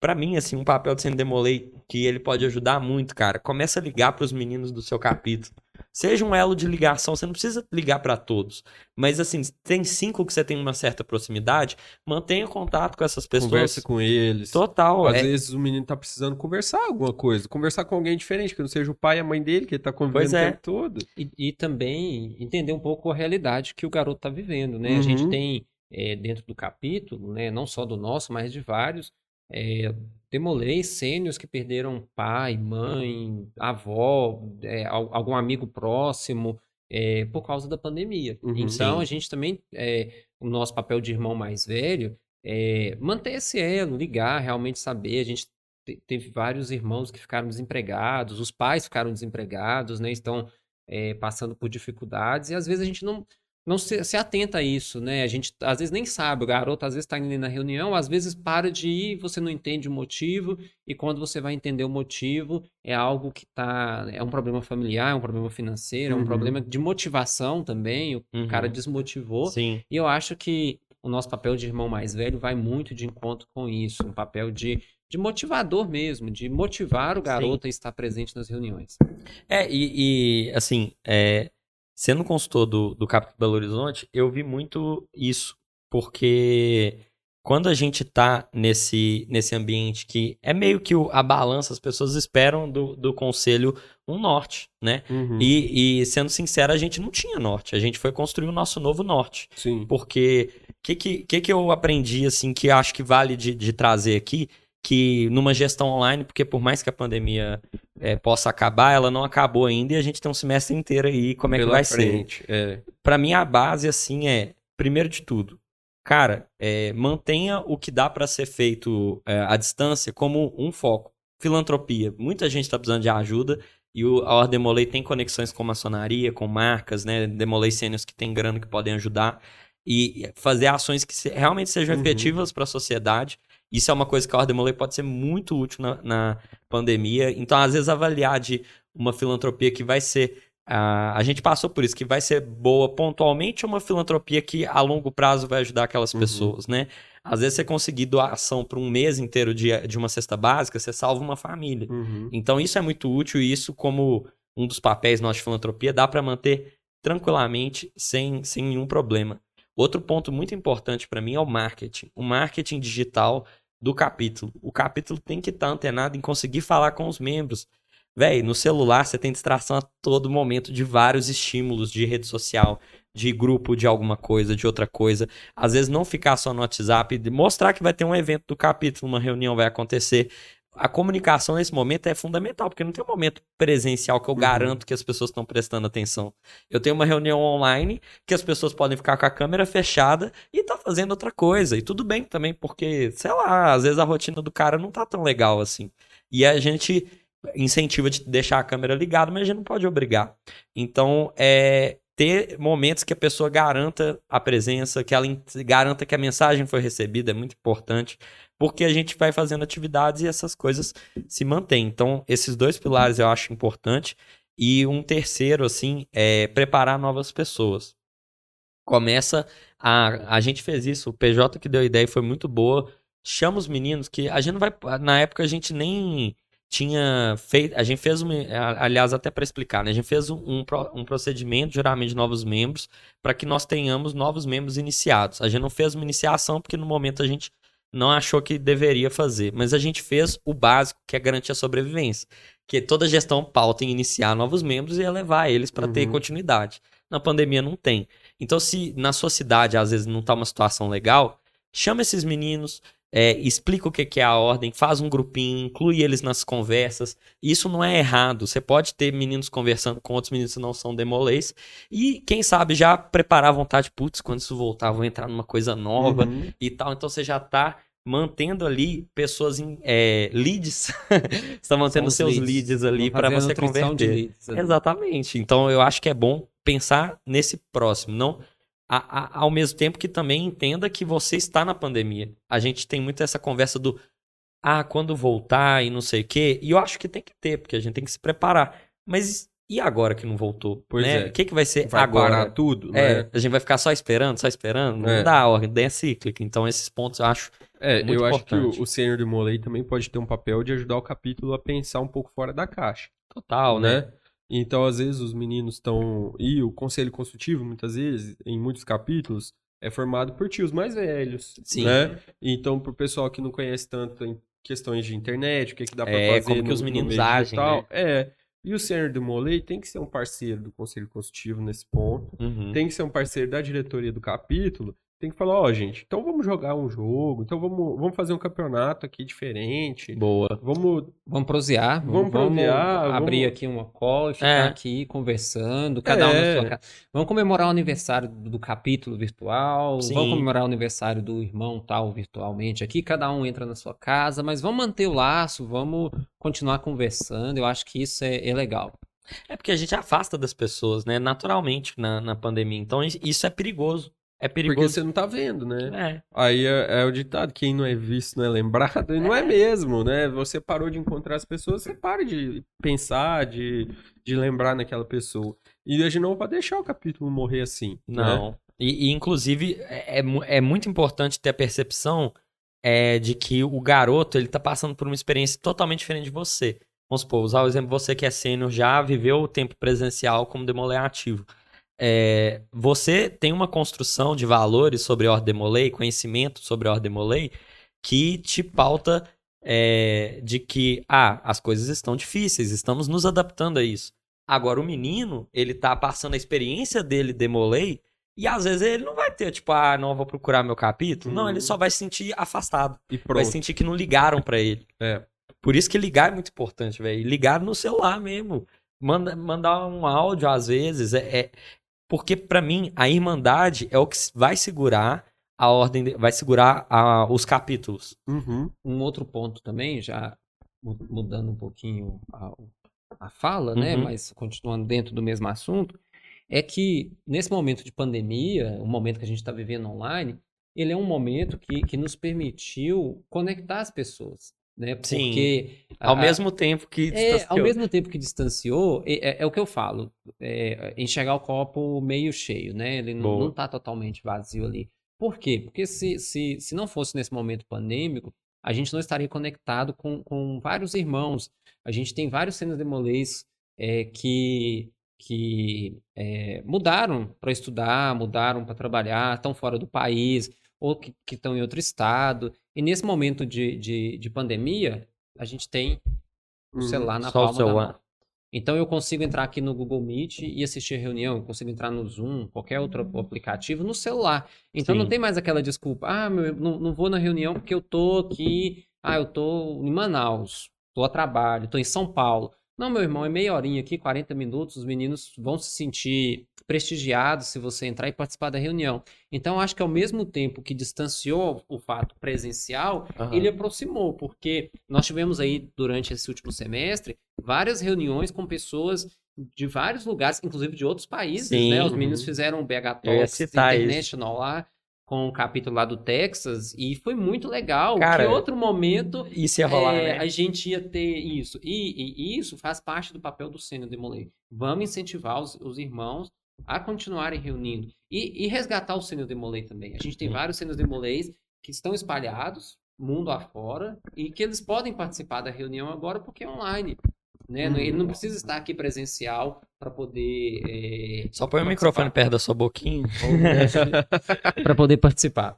[SPEAKER 2] Pra mim, assim, um papel de Sendemolei que ele pode ajudar muito, cara. Começa a ligar pros meninos do seu capítulo. Seja um elo de ligação, você não precisa ligar pra todos. Mas, assim, tem cinco que você tem uma certa proximidade, mantenha contato com essas pessoas.
[SPEAKER 1] Conversa com eles.
[SPEAKER 2] Total.
[SPEAKER 1] Às
[SPEAKER 2] é-
[SPEAKER 1] vezes o menino tá precisando conversar alguma coisa. Conversar com alguém diferente, que não seja o pai e a mãe dele, que ele tá convivendo
[SPEAKER 2] Pois
[SPEAKER 1] o
[SPEAKER 2] é.
[SPEAKER 1] tempo todo.
[SPEAKER 3] E, e também entender um pouco a realidade que o garoto está vivendo, né? A gente
[SPEAKER 1] Uhum.
[SPEAKER 3] tem é, dentro do capítulo, né, não só do nosso, mas de vários, é, demolei sênios que perderam pai, mãe, avó, é, al- algum amigo próximo, é, por causa da pandemia.
[SPEAKER 1] Uhum.
[SPEAKER 3] Então,
[SPEAKER 2] Sim.
[SPEAKER 3] a gente também, é, o nosso papel de irmão mais velho, é manter esse elo, ligar, realmente saber. A gente te- teve vários irmãos que ficaram desempregados, os pais ficaram desempregados, né? Estão passando por dificuldades, e às vezes a gente não, não se, se atenta a isso, né? A gente às vezes nem sabe, o garoto às vezes está indo na reunião, às vezes para de ir, você não entende o motivo, e quando você vai entender o motivo, é algo que tá. É um problema familiar, é um problema financeiro, é um
[SPEAKER 1] Uhum.
[SPEAKER 3] problema de motivação também, o
[SPEAKER 2] Uhum.
[SPEAKER 3] cara desmotivou.
[SPEAKER 2] Sim.
[SPEAKER 3] E eu acho que o nosso papel de irmão mais velho vai muito de encontro com isso, um papel de, de motivador mesmo, de motivar o garoto a estar presente nas reuniões.
[SPEAKER 2] É, e, e, assim, é, sendo consultor do, do Capitão Belo Horizonte, eu vi muito isso, porque quando a gente tá nesse, nesse ambiente que é meio que o- a balança, as pessoas esperam do, do conselho um norte, né?
[SPEAKER 1] Uhum.
[SPEAKER 2] E, e, sendo sincero, a gente não tinha norte, a gente foi construir o nosso novo norte.
[SPEAKER 1] Sim.
[SPEAKER 2] Porque o que, que, que, que eu aprendi, assim, que acho que vale de, de trazer aqui, que numa gestão online, porque por mais que a pandemia eh, possa acabar, ela não acabou ainda e a gente tem um semestre inteiro aí, como é que
[SPEAKER 1] Pela
[SPEAKER 2] vai ser?
[SPEAKER 1] frente. É.
[SPEAKER 2] Pra mim, a base, assim, é, primeiro de tudo, cara, é, mantenha o que dá pra ser feito é, à distância como um foco. Filantropia. Muita gente tá precisando de ajuda e o, a Ordem Demolei tem conexões com maçonaria, com marcas, né? Demolei sênios que tem grana que podem ajudar e fazer ações que se- realmente sejam
[SPEAKER 1] Uhum.
[SPEAKER 2] efetivas para a sociedade. Isso é uma coisa que a Ordem pode ser muito útil na, na pandemia. Então, às vezes, avaliar de uma filantropia que vai ser ah, a gente passou por isso, que vai ser boa pontualmente ou uma filantropia que a longo prazo vai ajudar aquelas
[SPEAKER 1] Uhum.
[SPEAKER 2] pessoas, né? Às vezes você conseguir doação para um mês inteiro de, de uma cesta básica, você salva uma família.
[SPEAKER 1] Uhum.
[SPEAKER 2] Então isso é muito útil e isso, como um dos papéis nossos de filantropia, dá para manter tranquilamente, sem, sem nenhum problema. Outro ponto muito importante para mim é o marketing. O marketing digital do capítulo. O capítulo tem que estar antenado em conseguir falar com os membros. Véi, no celular você tem distração a todo momento de vários estímulos de rede social, de grupo de alguma coisa, de outra coisa. Às vezes não ficar só no WhatsApp, mostrar que vai ter um evento do capítulo, uma reunião vai acontecer. A comunicação nesse momento é fundamental, porque não tem um momento presencial que eu
[SPEAKER 1] Uhum.
[SPEAKER 2] garanto que as pessoas estão prestando atenção. Eu tenho uma reunião online que as pessoas podem ficar com a câmera fechada e tá fazendo outra coisa. E tudo bem também, porque, sei lá, às vezes a rotina do cara não tá tão legal assim. E a gente incentiva de deixar a câmera ligada, mas a gente não pode obrigar. Então, é ter momentos que a pessoa garanta a presença, que ela garanta que a mensagem foi recebida, é muito importante, porque a gente vai fazendo atividades e essas coisas se mantêm. Então, esses dois pilares eu acho importante. E um terceiro, assim, é preparar novas pessoas. Começa a. A gente fez isso, o PJ que deu a ideia e foi muito boa. Chama os meninos que a gente não vai. Na época a gente nem tinha feito. A gente fez um. Aliás, até para explicar, né? A gente fez um, um, pro- procedimento de juramento de novos membros para que nós tenhamos novos membros iniciados. A gente não fez uma iniciação porque no momento a gente não achou que deveria fazer, mas a gente fez o básico, que é garantir a sobrevivência. Que toda gestão pauta em iniciar novos membros e elevar eles para ter
[SPEAKER 1] Uhum.
[SPEAKER 2] continuidade. Na pandemia não tem. Então, se na sua cidade às vezes não tá uma situação legal, chama esses meninos, é, explica o que que é a ordem, faz um grupinho, inclui eles nas conversas. Isso não é errado. Você pode ter meninos conversando com outros meninos que não são demolês. E quem sabe já preparar a vontade, putz, quando isso voltar, vou entrar numa coisa nova
[SPEAKER 1] Uhum.
[SPEAKER 2] e tal. Então você já tá mantendo ali pessoas em é, leads. *laughs* você tá mantendo seus
[SPEAKER 3] leads.
[SPEAKER 2] leads ali para você converter.
[SPEAKER 3] leads, né?
[SPEAKER 2] Exatamente. Então eu acho que é bom pensar nesse próximo, não a- a- ao mesmo tempo que também entenda que você está na pandemia. A gente tem muito essa conversa do ah, quando voltar e não sei o quê. E eu acho que tem que ter, porque a gente tem que se preparar. Mas e agora que não voltou?
[SPEAKER 1] Pois
[SPEAKER 2] né?
[SPEAKER 1] é.
[SPEAKER 2] O que, que vai ser
[SPEAKER 1] Vai
[SPEAKER 2] agora?
[SPEAKER 1] parar tudo,
[SPEAKER 2] É,
[SPEAKER 1] né?
[SPEAKER 2] a gente vai ficar só esperando, só esperando? Não
[SPEAKER 1] É.
[SPEAKER 2] dá, a ordem é cíclica. Então, esses pontos eu acho.
[SPEAKER 1] É, eu acho que
[SPEAKER 2] importante.
[SPEAKER 1] o, o Senhor de Molay também pode ter um papel de ajudar o capítulo a pensar um pouco fora da caixa,
[SPEAKER 2] Total, né?
[SPEAKER 1] né? Então, às vezes, os meninos estão... E o conselho consultivo, muitas vezes, em muitos capítulos, é formado por tios mais velhos,
[SPEAKER 2] Sim.
[SPEAKER 1] né? Então, pro pessoal que não conhece tanto em questões de internet, o que, que dá pra
[SPEAKER 2] É,
[SPEAKER 1] fazer
[SPEAKER 2] como que
[SPEAKER 1] no-
[SPEAKER 2] os
[SPEAKER 1] no
[SPEAKER 2] meninos agem, né?
[SPEAKER 1] É. E o Senhor de Molay tem que ser um parceiro do conselho consultivo nesse ponto.
[SPEAKER 2] Uhum.
[SPEAKER 1] tem que ser um parceiro da diretoria do capítulo, tem que falar, ó, gente, então vamos jogar um jogo, então vamos, vamos fazer um campeonato aqui diferente,
[SPEAKER 2] Boa.
[SPEAKER 1] vamos...
[SPEAKER 3] Vamos prosear.
[SPEAKER 1] Vamos prosear,
[SPEAKER 3] abrir
[SPEAKER 1] vamos-
[SPEAKER 3] aqui uma call e ficar
[SPEAKER 2] É.
[SPEAKER 3] aqui conversando, cada um
[SPEAKER 1] É.
[SPEAKER 3] na sua casa. Vamos comemorar o aniversário do, capítulo virtual,
[SPEAKER 2] Sim.
[SPEAKER 3] vamos comemorar o aniversário do irmão tal virtualmente aqui, cada um entra na sua casa, mas vamos manter o laço, vamos continuar conversando, eu acho que isso é, é legal.
[SPEAKER 2] É porque a gente afasta das pessoas, né? Naturalmente na, na pandemia. Então, is- isso é perigoso. É
[SPEAKER 1] Porque
[SPEAKER 2] perigoso.
[SPEAKER 1] você não tá vendo, né?
[SPEAKER 2] É.
[SPEAKER 1] Aí é, é o ditado, quem não é visto não é lembrado, e não é mesmo, né? Você parou de encontrar as pessoas, você para de pensar, de, de lembrar naquela pessoa. E a gente não pode deixar o capítulo morrer assim. né?
[SPEAKER 2] Não. E, e, inclusive, é, é é muito importante ter a percepção é, de que o garoto, ele tá passando por uma experiência totalmente diferente de você. Vamos supor, usar o exemplo, você que é sênior já viveu o tempo presencial como demoler ativo. É, você tem uma construção de valores sobre ordem demolei, conhecimento sobre ordem demolei, que te pauta é, de que, ah, as coisas estão difíceis, estamos nos adaptando a isso. Agora, o menino, ele tá passando a experiência dele demolei, e às vezes ele não vai ter, tipo, ah, não, eu vou procurar meu capítulo. Não,
[SPEAKER 1] Uhum.
[SPEAKER 2] ele só vai se sentir afastado.
[SPEAKER 1] E
[SPEAKER 2] Vai
[SPEAKER 1] pronto.
[SPEAKER 2] sentir que não ligaram pra ele. *laughs*
[SPEAKER 1] É.
[SPEAKER 2] Por isso que ligar é muito importante, velho. Ligar no celular mesmo. Manda, mandar um áudio às vezes. É, é- Porque pra mim, a irmandade é o que vai segurar a ordem, de- vai segurar a- os capítulos.
[SPEAKER 1] Uhum.
[SPEAKER 3] Um outro ponto também, já mu- mudando um pouquinho a, a fala, né,
[SPEAKER 2] Uhum.
[SPEAKER 3] mas continuando dentro do mesmo assunto, é que nesse momento de pandemia, o momento que a gente está vivendo online, ele é um momento que, que nos permitiu conectar as pessoas, né?
[SPEAKER 2] Sim.
[SPEAKER 3] Porque
[SPEAKER 2] Ao
[SPEAKER 3] a-
[SPEAKER 2] mesmo tempo que
[SPEAKER 3] é, ao
[SPEAKER 2] distanciou.
[SPEAKER 3] mesmo tempo que distanciou, é, é- é o que eu falo, é, enxergar o copo meio cheio, né? Ele não,
[SPEAKER 2] Boa.
[SPEAKER 3] não tá totalmente vazio ali. Por quê? Porque se, se, se não fosse nesse momento pandêmico, a gente não estaria conectado com, com vários irmãos. A gente tem vários cenas demolês é, que, que é, mudaram para estudar, mudaram para trabalhar, estão fora do país, ou que estão em outro estado. E nesse momento de, de, de pandemia, a gente tem o
[SPEAKER 1] Uhum.
[SPEAKER 3] celular na
[SPEAKER 2] Só o
[SPEAKER 3] palma da mão. Então eu consigo entrar aqui no Google Meet e assistir a reunião, eu consigo entrar no Zoom, qualquer outro aplicativo no celular. Então não
[SPEAKER 2] Sim.
[SPEAKER 3] tem mais aquela desculpa, ah, meu, não, não vou na reunião porque eu tô aqui, ah, eu tô em Manaus, tô a trabalho, tô em São Paulo. Não, meu irmão, é meia horinha aqui, 40 minutos, os meninos vão se sentir prestigiados se você entrar e participar da reunião. Então, acho que ao mesmo tempo que distanciou o fato presencial,
[SPEAKER 2] Aham.
[SPEAKER 3] ele aproximou, porque nós tivemos aí, durante esse último semestre, várias reuniões com pessoas de vários lugares, inclusive de outros países,
[SPEAKER 2] Sim.
[SPEAKER 3] né? Os meninos
[SPEAKER 1] Uhum.
[SPEAKER 3] fizeram o BH Talks
[SPEAKER 2] citar isso.
[SPEAKER 3] International lá, com o capítulo lá do Texas, e foi muito legal.
[SPEAKER 2] Cara,
[SPEAKER 3] que outro momento
[SPEAKER 2] Isso ia rolar,
[SPEAKER 3] é,
[SPEAKER 2] né?
[SPEAKER 3] a gente ia ter isso. E, e isso faz parte do papel do Sênior Demolay. Vamos incentivar os, os irmãos a continuarem reunindo. E, e resgatar o Sênior Demolay também. A gente tem vários Sênior Demolays que estão espalhados, mundo afora, e que eles podem participar da reunião agora porque é online. Né?
[SPEAKER 1] Uhum.
[SPEAKER 3] Ele não precisa estar aqui presencial para poder. É,
[SPEAKER 2] Só põe o microfone perto da sua boquinha. *laughs*
[SPEAKER 3] para poder participar.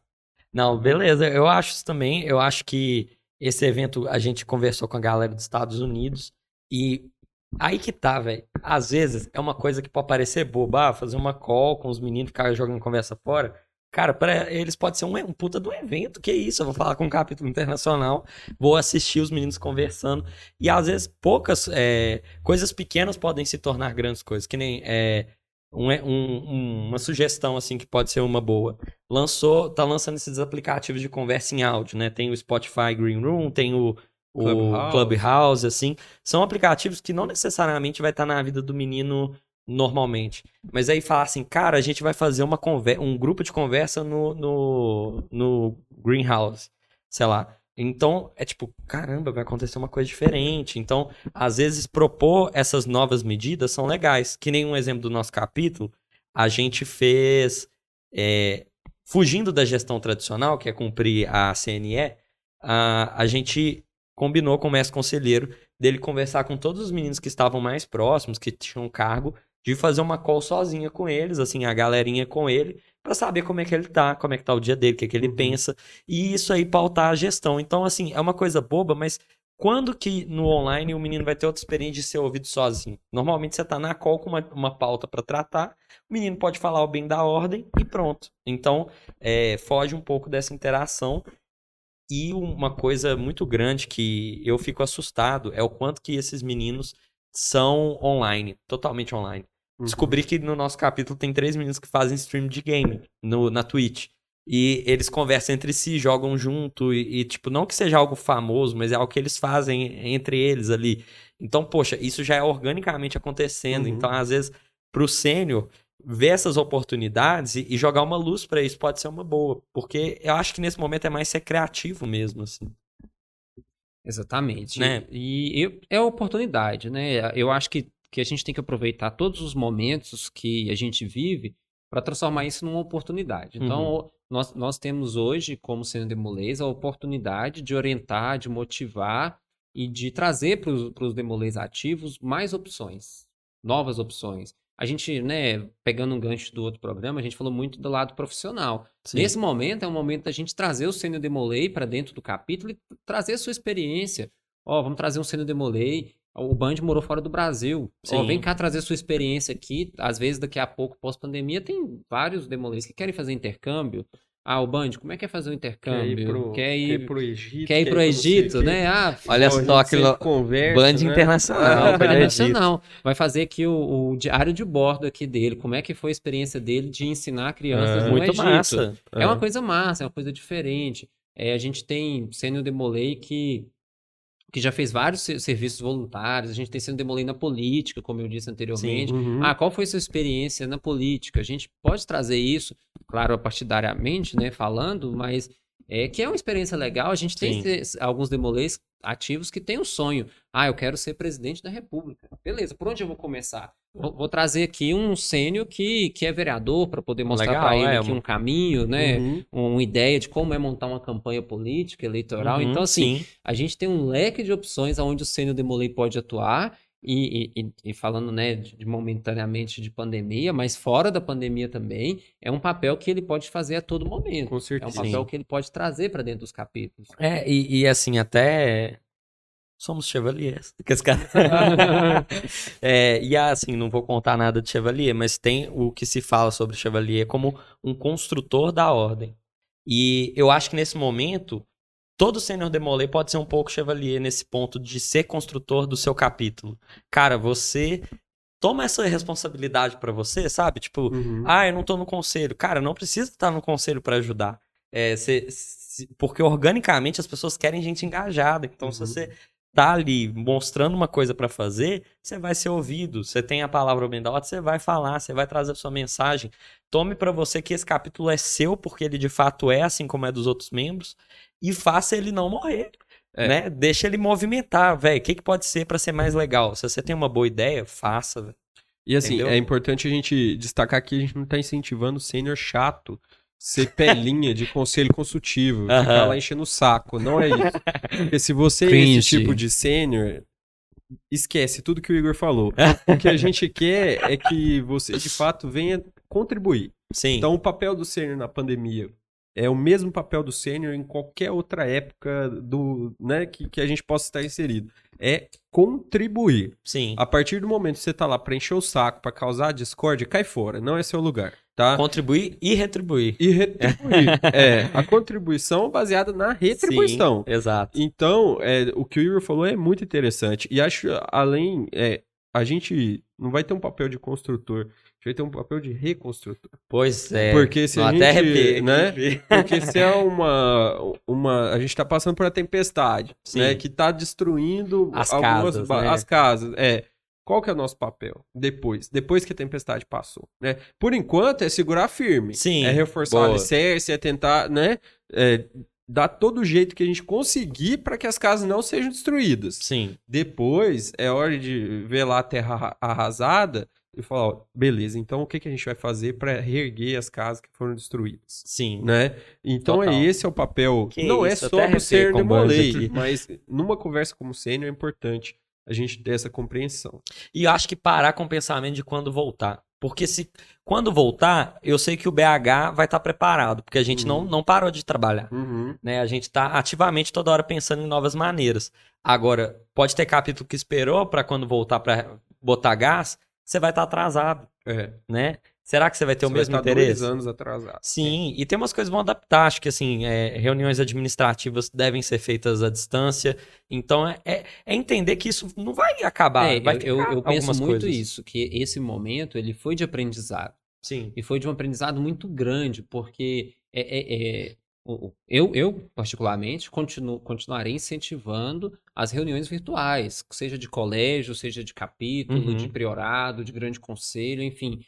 [SPEAKER 2] Não, beleza. Eu acho isso também. Eu acho que esse evento a gente conversou com a galera dos Estados Unidos e aí que tá, velho. Às vezes é uma coisa que pode parecer boba, ah, fazer uma call com os meninos, ficar jogando conversa fora. Cara, para eles pode ser um, um puta do evento, que isso? Eu vou falar com um capítulo internacional, vou assistir os meninos conversando. E às vezes poucas é, coisas pequenas podem se tornar grandes coisas, que nem é, um- um- uma sugestão assim que pode ser uma boa lançou, tá lançando esses aplicativos de conversa em áudio, né? Tem o Spotify Green Room, tem o, o
[SPEAKER 1] Clubhouse.
[SPEAKER 2] Clubhouse. assim. São aplicativos que não necessariamente vai estar na vida do menino normalmente. Mas aí falar assim, cara, a gente vai fazer uma conver um grupo de conversa no, no, no Greenhouse, sei lá. Então, é tipo, caramba, vai acontecer uma coisa diferente. Então, às vezes, propor essas novas medidas são legais. Que nem um exemplo do nosso capítulo, a gente fez, é, fugindo da gestão tradicional, que é cumprir a CNE, a, a gente combinou com o mestre conselheiro dele conversar com todos os meninos que estavam mais próximos, que tinham cargo, de fazer uma call sozinha com eles, assim, a galerinha com ele, para saber como é que ele tá, como é que tá o dia dele, o que, é que ele uhum. pensa, e isso aí pautar a gestão. Então, assim, é uma coisa boba, mas quando que no online o menino vai ter outra experiência de ser ouvido sozinho? Normalmente você tá na call com uma, uma pauta para tratar, o menino pode falar o bem da ordem e pronto. Então, é, foge um pouco dessa interação. E uma coisa muito grande que eu fico assustado é o quanto que esses meninos são online, totalmente online. Uhum. Descobri que no nosso capítulo tem três meninos que fazem stream de game no, na Twitch. E eles conversam entre si, jogam junto, e, e, tipo, não que seja algo famoso, mas é algo que eles fazem entre eles ali. Então, poxa, isso já é organicamente acontecendo. Uhum. Então, às vezes, pro sênior, ver essas oportunidades e, e jogar uma luz para isso pode ser uma boa. Porque eu acho que nesse momento é mais ser criativo mesmo, assim.
[SPEAKER 3] Exatamente. Né? E, e é oportunidade, né? Eu acho que que a gente tem que aproveitar todos os momentos que a gente vive para transformar isso numa oportunidade. Então, uhum. nós, nós temos hoje, como sendo demolês, a oportunidade de orientar, de motivar e de trazer para os demolês ativos mais opções, novas opções. A gente, né, pegando um gancho do outro programa, a gente falou muito do lado profissional. Sim. Nesse momento, é o momento da gente trazer o sênior demolei para dentro do capítulo e trazer a sua experiência. Ó, oh, vamos trazer um sênior demolei o Band morou fora do Brasil. Ó, vem cá trazer sua experiência aqui. Às vezes, daqui a pouco, pós-pandemia, tem vários demolês que querem fazer intercâmbio. Ah, o Band, como é que é fazer o intercâmbio?
[SPEAKER 1] Quer ir pro, quer ir, quer ir pro Egito.
[SPEAKER 3] Quer ir pro Egito, né? Ah,
[SPEAKER 2] Olha só aquilo. Conversa, Band né? internacional.
[SPEAKER 3] internacional. Vai fazer aqui o, o, diário de bordo aqui dele. Como é que foi a experiência dele de ensinar crianças é, no
[SPEAKER 2] muito
[SPEAKER 3] Egito.
[SPEAKER 2] Massa.
[SPEAKER 3] É. é uma coisa massa, é uma coisa diferente. É, a gente tem sênior demolei que que já fez vários serviços voluntários, a gente tem sendo demolido na política, como eu disse anteriormente. Uhum. Ah, qual foi sua experiência na política? A gente pode trazer isso, claro, partidariamente, né, falando, mas é que é uma experiência legal. A gente tem alguns demolês ativos que têm um sonho. Ah, eu quero ser presidente da República. Beleza, por onde eu vou começar? Vou, vou trazer aqui um sênior que, que é vereador para poder mostrar para ele é, aqui um caminho, né? Uhum. Uma ideia de como é montar uma campanha política, eleitoral. Uhum, então, assim, sim. a gente tem um leque de opções onde o sênior Demolei pode atuar. E, e, e, falando né, de, momentaneamente de pandemia, mas fora da pandemia também, é um papel que ele pode fazer a todo momento.
[SPEAKER 1] Com certeza.
[SPEAKER 3] É um papel que ele pode trazer para dentro dos capítulos.
[SPEAKER 2] É, e, e assim, até somos chevaliers. *laughs* Que esse cara... *laughs* é, e assim, não vou contar nada de chevalier, mas tem o que se fala sobre chevalier como um construtor da ordem. E eu acho que nesse momento, todo sênior demolê pode ser um pouco chevalier nesse ponto de ser construtor do seu capítulo. Cara, você toma essa responsabilidade para você, sabe? Tipo, uhum. ah, eu não tô no conselho. Cara, não precisa estar no conselho para ajudar. É, cê, porque organicamente as pessoas querem gente engajada. Então, uhum. se você tá ali mostrando uma coisa para fazer, você vai ser ouvido. Você tem a palavra bem da você vai falar, você vai trazer a sua mensagem. Tome para você que esse capítulo é seu, porque ele de fato é, assim como é dos outros membros, e faça ele não morrer. É. Né? Deixa ele movimentar, velho. O que, que pode ser para ser mais legal? Se você tem uma boa ideia, faça, véio.
[SPEAKER 1] E assim, Entendeu? é importante a gente destacar que a gente não tá incentivando o sênior chato ser pelinha de conselho consultivo, uhum. ficar lá enchendo o saco. Não é isso. Porque se você Cringe. é esse tipo de sênior, esquece tudo que o Igor falou. o que a gente quer é que você, de fato, venha contribuir.
[SPEAKER 2] Sim.
[SPEAKER 1] Então, o papel do sênior na pandemia é o mesmo papel do sênior em qualquer outra época do, né, que, que a gente possa estar inserido. É contribuir.
[SPEAKER 2] Sim.
[SPEAKER 1] A partir do momento que você tá lá para encher o saco, para causar discórdia, cai fora. Não é seu lugar. Tá?
[SPEAKER 2] Contribuir e retribuir.
[SPEAKER 1] E retribuir. *laughs* é, a contribuição baseada na retribuição.
[SPEAKER 2] Sim, exato.
[SPEAKER 1] Então, é, o que o Igor falou é muito interessante. E acho, além, é, a gente não vai ter um papel de construtor, a gente vai ter um papel de reconstrutor.
[SPEAKER 2] Pois é.
[SPEAKER 1] Porque se a gente, arrepiei, né? Porque se é uma, uma, a gente está passando por uma tempestade, Sim. né, que está destruindo
[SPEAKER 2] as
[SPEAKER 1] algumas
[SPEAKER 2] casas, né?
[SPEAKER 1] as casas, é Qual que é o nosso papel depois? Depois que a tempestade passou, né? Por enquanto é segurar firme.
[SPEAKER 2] Sim,
[SPEAKER 1] É reforçar
[SPEAKER 2] boa.
[SPEAKER 1] o alicerce, é tentar, né? é, dar todo o jeito que a gente conseguir para que as casas não sejam destruídas.
[SPEAKER 2] Sim.
[SPEAKER 1] Depois é hora de ver lá a terra arra- arrasada e falar, ó, beleza, então o que, que a gente vai fazer para reerguer as casas que foram destruídas?
[SPEAKER 2] Sim.
[SPEAKER 1] Né? Então
[SPEAKER 2] Total.
[SPEAKER 1] é esse é o papel.
[SPEAKER 2] Que
[SPEAKER 1] não é só ser
[SPEAKER 2] o
[SPEAKER 1] Demolay,
[SPEAKER 2] aqui.
[SPEAKER 1] mas numa conversa como sênior é importante a gente ter essa compreensão.
[SPEAKER 2] E eu acho que parar com o pensamento de quando voltar. Porque se quando voltar, eu sei que o BH vai estar preparado, porque a gente não,
[SPEAKER 1] Uhum.
[SPEAKER 2] não parou de trabalhar.
[SPEAKER 1] Uhum.
[SPEAKER 2] Né? A gente está ativamente toda hora pensando em novas maneiras. Agora, pode ter capítulo que esperou para quando voltar para botar gás, você vai estar atrasado,
[SPEAKER 1] É.
[SPEAKER 2] né? Será que você vai ter o
[SPEAKER 1] Você vai
[SPEAKER 2] mesmo
[SPEAKER 1] estar
[SPEAKER 2] interesse?
[SPEAKER 1] dois anos atrasado.
[SPEAKER 2] Sim, e tem umas coisas que vão adaptar. Acho que assim, é, reuniões administrativas devem ser feitas à distância. Então é, é- é entender que isso não vai acabar.
[SPEAKER 3] É,
[SPEAKER 2] vai
[SPEAKER 3] eu, eu, eu penso muito
[SPEAKER 2] coisas.
[SPEAKER 3] isso, que esse momento ele foi de aprendizado.
[SPEAKER 2] Sim.
[SPEAKER 3] E foi de um aprendizado muito grande, porque é, é- é- o- o- eu, eu, particularmente, continuo, continuarei incentivando as reuniões virtuais, seja de colégio, seja de capítulo,
[SPEAKER 2] Uhum.
[SPEAKER 3] de priorado, de grande conselho, enfim.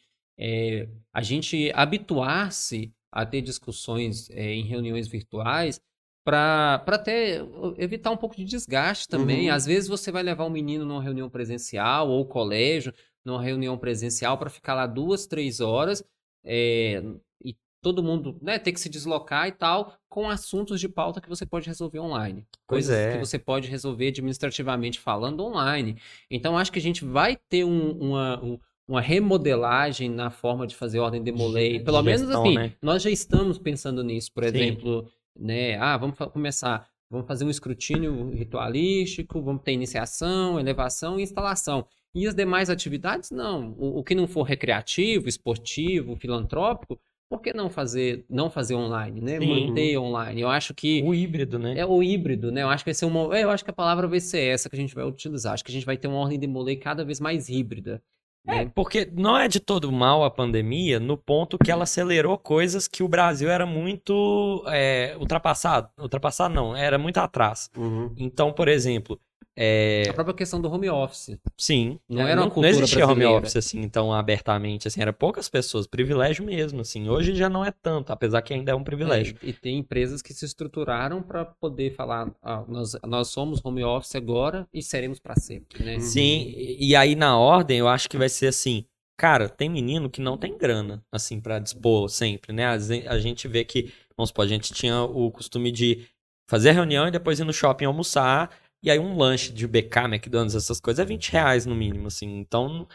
[SPEAKER 3] É, a gente habituar-se a ter discussões é, em reuniões virtuais para até evitar um pouco de desgaste também.
[SPEAKER 1] Uhum.
[SPEAKER 3] Às vezes você vai levar um menino numa reunião presencial ou colégio numa reunião presencial para ficar lá duas, três horas é, e todo mundo né, ter que se deslocar e tal, com assuntos de pauta que você pode resolver online.
[SPEAKER 2] Pois
[SPEAKER 3] Coisas
[SPEAKER 2] é.
[SPEAKER 3] que você pode resolver administrativamente falando online. Então, acho que a gente vai ter um- uma, um- uma remodelagem na forma de fazer ordem demolei.
[SPEAKER 2] De
[SPEAKER 3] Pelo menos
[SPEAKER 2] gestão,
[SPEAKER 3] assim,
[SPEAKER 2] né?
[SPEAKER 3] nós já estamos pensando nisso. Por
[SPEAKER 2] Sim.
[SPEAKER 3] exemplo, né? Ah, vamos começar. Vamos fazer um escrutínio ritualístico, vamos ter iniciação, elevação e instalação. E as demais atividades, não. O, o que não for recreativo, esportivo, filantrópico, por que não fazer, não fazer online, né?
[SPEAKER 2] Sim.
[SPEAKER 3] Manter online. Eu acho que
[SPEAKER 2] O híbrido, né?
[SPEAKER 3] é o híbrido, né? Eu acho que vai ser uma, eu acho que a palavra vai ser essa que a gente vai utilizar. Acho que a gente vai ter uma ordem de molei cada vez mais híbrida.
[SPEAKER 2] É,
[SPEAKER 3] né?
[SPEAKER 2] porque não é de todo mal a pandemia no ponto que ela acelerou coisas que o Brasil era muito é, ultrapassado. Ultrapassado não, era muito atrás.
[SPEAKER 1] Uhum.
[SPEAKER 2] Então, por exemplo, é,
[SPEAKER 3] A própria questão do home office.
[SPEAKER 2] sim,
[SPEAKER 3] Não
[SPEAKER 2] é,
[SPEAKER 3] era uma
[SPEAKER 2] não,
[SPEAKER 3] cultura
[SPEAKER 2] existia home
[SPEAKER 3] brasileira.
[SPEAKER 2] office assim tão abertamente, assim, era poucas pessoas, privilégio mesmo, assim. Hoje já não é tanto, apesar que ainda é um privilégio.
[SPEAKER 3] É, e tem empresas que se estruturaram para poder falar, ah, nós, nós somos home office agora e seremos para sempre, né?
[SPEAKER 2] Sim, e aí na ordem eu acho que vai ser assim, cara, tem menino que não tem grana, assim, pra dispor sempre, né? A gente vê que, vamos supor, a gente tinha o costume de fazer a reunião e depois ir no shopping almoçar, e aí um lanche de BK, McDonald's, essas coisas, é 20 reais no mínimo, assim. Então,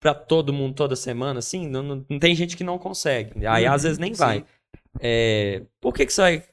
[SPEAKER 2] pra todo mundo toda semana, assim, não, não, não tem gente que não consegue. Aí às vezes nem
[SPEAKER 3] sim.
[SPEAKER 2] vai. É, por que que você vai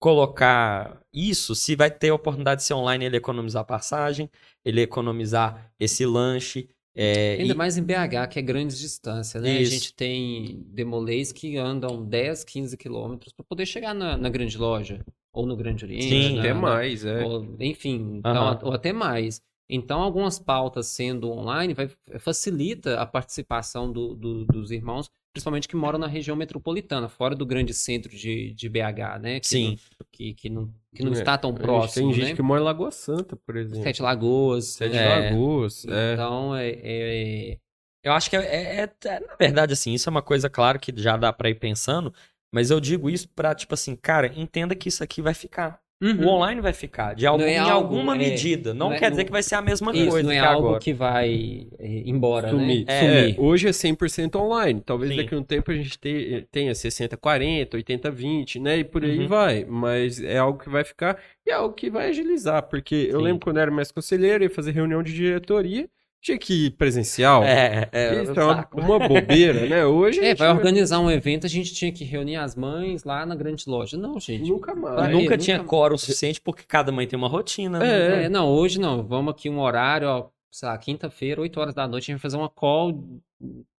[SPEAKER 2] colocar isso se vai ter a oportunidade de ser online ele economizar passagem, ele economizar esse lanche. é,
[SPEAKER 3] Ainda
[SPEAKER 2] e-
[SPEAKER 3] mais em BH, que é grandes distâncias, né?
[SPEAKER 2] Isso.
[SPEAKER 3] A gente tem demolês que andam 10, 15 quilômetros para poder chegar na, na grande loja ou no Grande Oriente.
[SPEAKER 2] Sim,
[SPEAKER 3] na-
[SPEAKER 1] Até mais, é.
[SPEAKER 3] ou- enfim, então, ou até mais. Então, algumas pautas sendo online vai, facilita a participação do- do- dos irmãos, principalmente que moram na região metropolitana, fora do grande centro de, de BH, né? Que
[SPEAKER 2] Sim.
[SPEAKER 3] não- que, que não, que não
[SPEAKER 1] É,
[SPEAKER 3] está tão próximo,
[SPEAKER 1] Tem gente
[SPEAKER 3] né?
[SPEAKER 1] que mora em Lagoa Santa, por exemplo.
[SPEAKER 3] Sete Lagoas.
[SPEAKER 1] Sete
[SPEAKER 3] né?
[SPEAKER 1] Lagoas. É.
[SPEAKER 3] Então, é, é-
[SPEAKER 2] Eu acho que é, é- é- na verdade, assim, isso é uma coisa, claro, que já dá pra ir pensando, mas eu digo isso pra, tipo assim, cara, entenda que isso aqui vai ficar. O
[SPEAKER 3] Uhum.
[SPEAKER 2] online vai ficar, de algum,
[SPEAKER 3] é
[SPEAKER 2] em
[SPEAKER 3] algo,
[SPEAKER 2] alguma
[SPEAKER 3] é,
[SPEAKER 2] medida. Não,
[SPEAKER 3] não é-
[SPEAKER 2] quer dizer
[SPEAKER 3] não-
[SPEAKER 2] que vai ser a mesma
[SPEAKER 3] Isso,
[SPEAKER 2] coisa
[SPEAKER 3] não é
[SPEAKER 2] que
[SPEAKER 3] algo
[SPEAKER 2] agora.
[SPEAKER 3] que vai é, embora,
[SPEAKER 1] Sumir.
[SPEAKER 3] né?
[SPEAKER 2] É,
[SPEAKER 1] É, hoje é 100% online. Talvez
[SPEAKER 2] Sim.
[SPEAKER 1] daqui a um tempo a gente te- tenha 60-40, 80-20, né? E por aí
[SPEAKER 2] Uhum.
[SPEAKER 1] vai. Mas é algo que vai ficar e é algo que vai agilizar. Porque eu
[SPEAKER 2] Sim.
[SPEAKER 1] lembro quando eu era mais conselheiro, ia fazer reunião de diretoria, tinha que ir presencial.
[SPEAKER 2] É, é,
[SPEAKER 1] Isso
[SPEAKER 2] um
[SPEAKER 1] é uma, uma bobeira, né? Hoje
[SPEAKER 3] É, vai organizar um evento, a gente tinha que reunir as mães lá na grande loja. Não, gente.
[SPEAKER 1] nunca mais.
[SPEAKER 2] Nunca
[SPEAKER 3] nunca-
[SPEAKER 2] tinha quórum suficiente porque cada mãe tem uma rotina. né?
[SPEAKER 1] É.
[SPEAKER 3] É, não, hoje não. Vamos aqui um horário, ó, sei lá, quinta-feira, 8 horas da noite, a gente vai fazer uma call.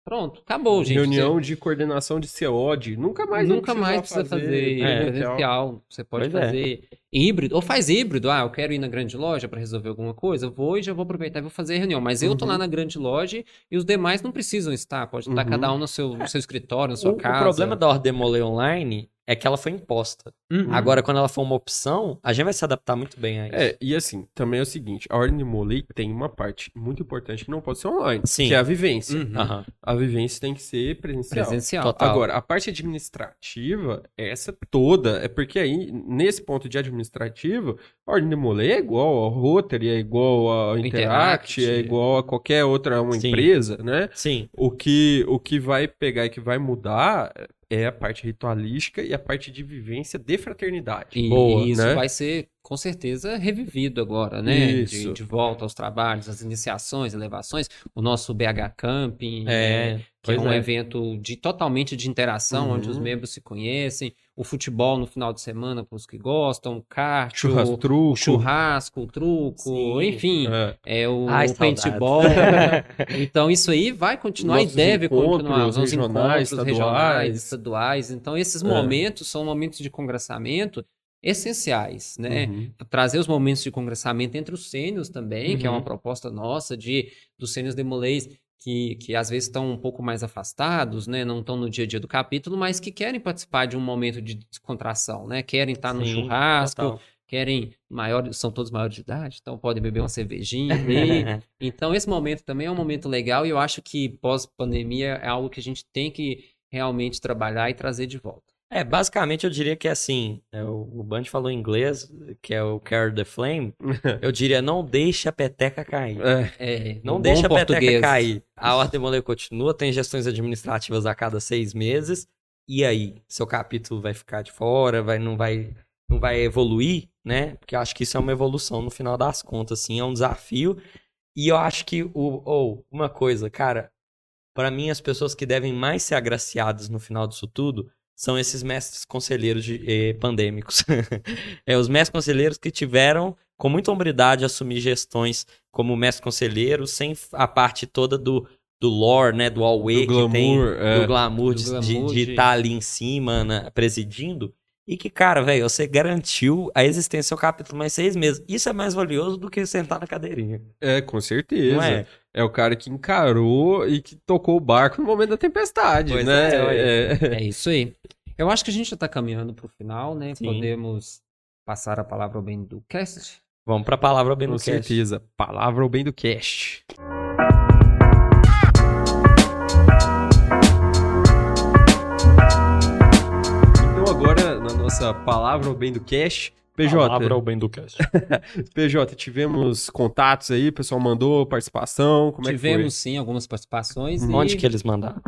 [SPEAKER 3] Pronto, acabou, gente.
[SPEAKER 1] Reunião de coordenação de COD. Nunca mais
[SPEAKER 3] Nunca mais precisa fazer
[SPEAKER 2] É.
[SPEAKER 3] presencial. Você pode
[SPEAKER 2] Pois é.
[SPEAKER 3] fazer híbrido, ou faz híbrido. Ah, eu quero ir na grande loja para resolver alguma coisa. Eu vou e já vou aproveitar e vou fazer a reunião. Mas eu tô
[SPEAKER 1] Uhum.
[SPEAKER 3] lá na grande loja e os demais não precisam estar. Pode estar
[SPEAKER 1] Uhum.
[SPEAKER 3] cada um no seu, no seu escritório, na
[SPEAKER 2] O,
[SPEAKER 3] sua
[SPEAKER 2] o
[SPEAKER 3] casa.
[SPEAKER 2] problema da Ordem Demolei Online é que ela foi imposta.
[SPEAKER 3] Uhum.
[SPEAKER 2] Agora, quando ela for uma opção, a gente vai se adaptar muito bem a isso.
[SPEAKER 1] É, e assim, também é o seguinte, a Ordem de Molay tem uma parte muito importante que não pode ser online,
[SPEAKER 2] Sim.
[SPEAKER 1] que é a vivência.
[SPEAKER 3] Uhum.
[SPEAKER 2] Aham.
[SPEAKER 1] A vivência tem que ser presencial.
[SPEAKER 3] Presencial.
[SPEAKER 2] Total.
[SPEAKER 1] Agora, a parte administrativa, essa toda, é porque aí, nesse ponto de administrativo, a Ordem de Molay é igual ao Rotary, é igual ao Interact,
[SPEAKER 3] Interact.
[SPEAKER 1] é igual a qualquer outra uma
[SPEAKER 2] Sim.
[SPEAKER 1] empresa, né?
[SPEAKER 2] Sim.
[SPEAKER 1] O que, o que vai pegar e que vai mudar é a parte ritualística e a parte de vivência de fraternidade.
[SPEAKER 3] E
[SPEAKER 1] Boa,
[SPEAKER 3] isso
[SPEAKER 1] né?
[SPEAKER 3] vai ser, com certeza, revivido agora, né? De,
[SPEAKER 1] Isso.
[SPEAKER 3] de volta aos trabalhos, as iniciações, elevações. O nosso BH Camping, né?
[SPEAKER 2] É.
[SPEAKER 3] que é um
[SPEAKER 1] é.
[SPEAKER 3] evento de totalmente de interação, onde os
[SPEAKER 1] Uhum.
[SPEAKER 3] membros se conhecem. O futebol no final de semana para os que gostam, o kart,
[SPEAKER 1] Churrasco,
[SPEAKER 3] o,
[SPEAKER 1] truco.
[SPEAKER 3] churrasco, o truco,
[SPEAKER 2] Sim.
[SPEAKER 3] enfim.
[SPEAKER 1] É.
[SPEAKER 3] É o
[SPEAKER 2] Ai,
[SPEAKER 3] paintball. *laughs* então, isso aí vai continuar
[SPEAKER 1] Nossos
[SPEAKER 3] e deve continuar. Os
[SPEAKER 1] regionais,
[SPEAKER 3] encontros
[SPEAKER 1] estaduais.
[SPEAKER 3] regionais, estaduais. Então, esses
[SPEAKER 1] É.
[SPEAKER 3] momentos são momentos de congressamento essenciais, né?
[SPEAKER 1] Uhum.
[SPEAKER 3] Trazer os momentos de congressamento entre os sênios também, que é uma
[SPEAKER 2] Uhum.
[SPEAKER 3] proposta nossa de dos sênios demolês que, que às vezes estão um pouco mais afastados, né? Não estão no dia a dia do capítulo, mas que querem participar de um momento de descontração, né? Querem estar no churrasco,
[SPEAKER 2] total.
[SPEAKER 3] querem maior, são todos maiores de idade, então podem beber uma cervejinha ali. *laughs* Então esse momento também é um momento legal e eu acho que pós-pandemia é algo que a gente tem que realmente trabalhar e trazer de volta.
[SPEAKER 2] É, basicamente eu diria que é assim, é, o, o Band falou em inglês, que é o Carry the Flame, *laughs* eu diria não deixe a peteca cair.
[SPEAKER 1] É.
[SPEAKER 3] É,
[SPEAKER 2] Não
[SPEAKER 3] no
[SPEAKER 2] deixa a peteca
[SPEAKER 3] português.
[SPEAKER 2] cair. A Ordem Molê continua, tem gestões administrativas a cada seis meses. E aí, seu capítulo vai ficar de fora, vai, não, vai, não vai evoluir, né? Porque eu acho que isso é uma evolução no final das contas, assim, é um desafio. E eu acho que, o, ou, uma coisa, cara, para mim as pessoas que devem mais ser agraciadas no final disso tudo são esses mestres conselheiros de, eh, pandêmicos. *laughs* é, os mestres conselheiros que tiveram com muita hombridade assumir gestões como mestre conselheiro, sem a parte toda do, do lore, né, do Alway
[SPEAKER 1] Do
[SPEAKER 2] que tem,
[SPEAKER 1] glamour, é.
[SPEAKER 2] do glamour
[SPEAKER 3] Do
[SPEAKER 2] de
[SPEAKER 3] glamour
[SPEAKER 2] de
[SPEAKER 3] de-
[SPEAKER 2] estar ali em cima, né, presidindo. E que, cara, velho, você garantiu a existência do seu capítulo mais seis meses. Isso é mais valioso do que sentar na cadeirinha.
[SPEAKER 1] É, com certeza.
[SPEAKER 2] Não é?
[SPEAKER 1] É o cara que encarou e que tocou o barco no momento da tempestade,
[SPEAKER 2] Pois
[SPEAKER 1] né?
[SPEAKER 2] é.
[SPEAKER 1] É.
[SPEAKER 3] É isso aí. Eu acho que a gente já está caminhando para o final, né?
[SPEAKER 2] Sim.
[SPEAKER 3] Podemos passar a palavra ao bem do cast.
[SPEAKER 2] Vamos pra palavra bem
[SPEAKER 1] Com
[SPEAKER 2] no cast.
[SPEAKER 1] certeza. Palavra ao bem do cast. Nossa palavra ao bem do cast, PJ,
[SPEAKER 4] Palavra ao bem do cast. *laughs*
[SPEAKER 1] PJ, tivemos contatos aí, o pessoal mandou participação, como
[SPEAKER 3] Tivemos sim algumas participações
[SPEAKER 2] Onde
[SPEAKER 3] e
[SPEAKER 2] que eles mandaram?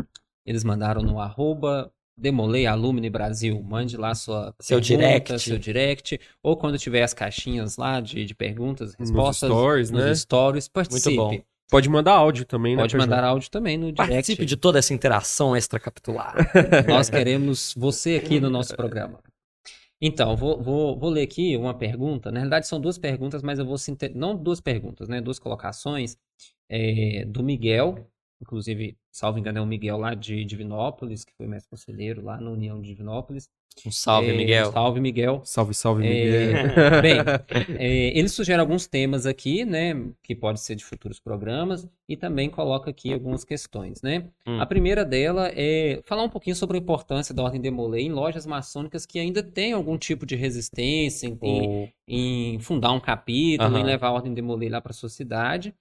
[SPEAKER 3] eles mandaram no arroba Demolei Alumni Brasil. Mande lá sua
[SPEAKER 2] Seu direct.
[SPEAKER 3] seu direct, ou quando tiver as caixinhas lá de, de perguntas,
[SPEAKER 1] Nos
[SPEAKER 3] respostas,
[SPEAKER 1] stories,
[SPEAKER 3] nos
[SPEAKER 1] né?
[SPEAKER 3] stories, participe.
[SPEAKER 2] bom.
[SPEAKER 1] foi? Pode mandar áudio também, né,
[SPEAKER 3] Pode
[SPEAKER 1] PJ?
[SPEAKER 3] mandar áudio também no direct.
[SPEAKER 2] Participe de toda essa interação extracapitular.
[SPEAKER 3] Nós queremos você aqui no nosso programa. *laughs* Então, vou, vou, vou ler aqui uma pergunta. Na realidade, são duas perguntas, mas eu vou. Não duas perguntas, né? Duas colocações é, do Miguel. Inclusive, salvo engano, é o Miguel lá de Divinópolis, que foi mestre conselheiro lá na União de Divinópolis.
[SPEAKER 2] Um salve,
[SPEAKER 3] É,
[SPEAKER 2] Miguel.
[SPEAKER 3] Salve, Miguel.
[SPEAKER 1] Salve, salve,
[SPEAKER 3] É,
[SPEAKER 1] Miguel. *laughs*
[SPEAKER 3] bem, *laughs* É, ele sugere alguns temas aqui, né, que pode ser de futuros programas, e também coloca aqui algumas questões, né?
[SPEAKER 2] Hum.
[SPEAKER 3] A primeira dela é falar um pouquinho sobre a importância da Ordem Demolay em lojas maçônicas que ainda têm algum tipo de resistência em, em- em fundar um capítulo, em levar a Ordem Demolay lá para a sua cidade.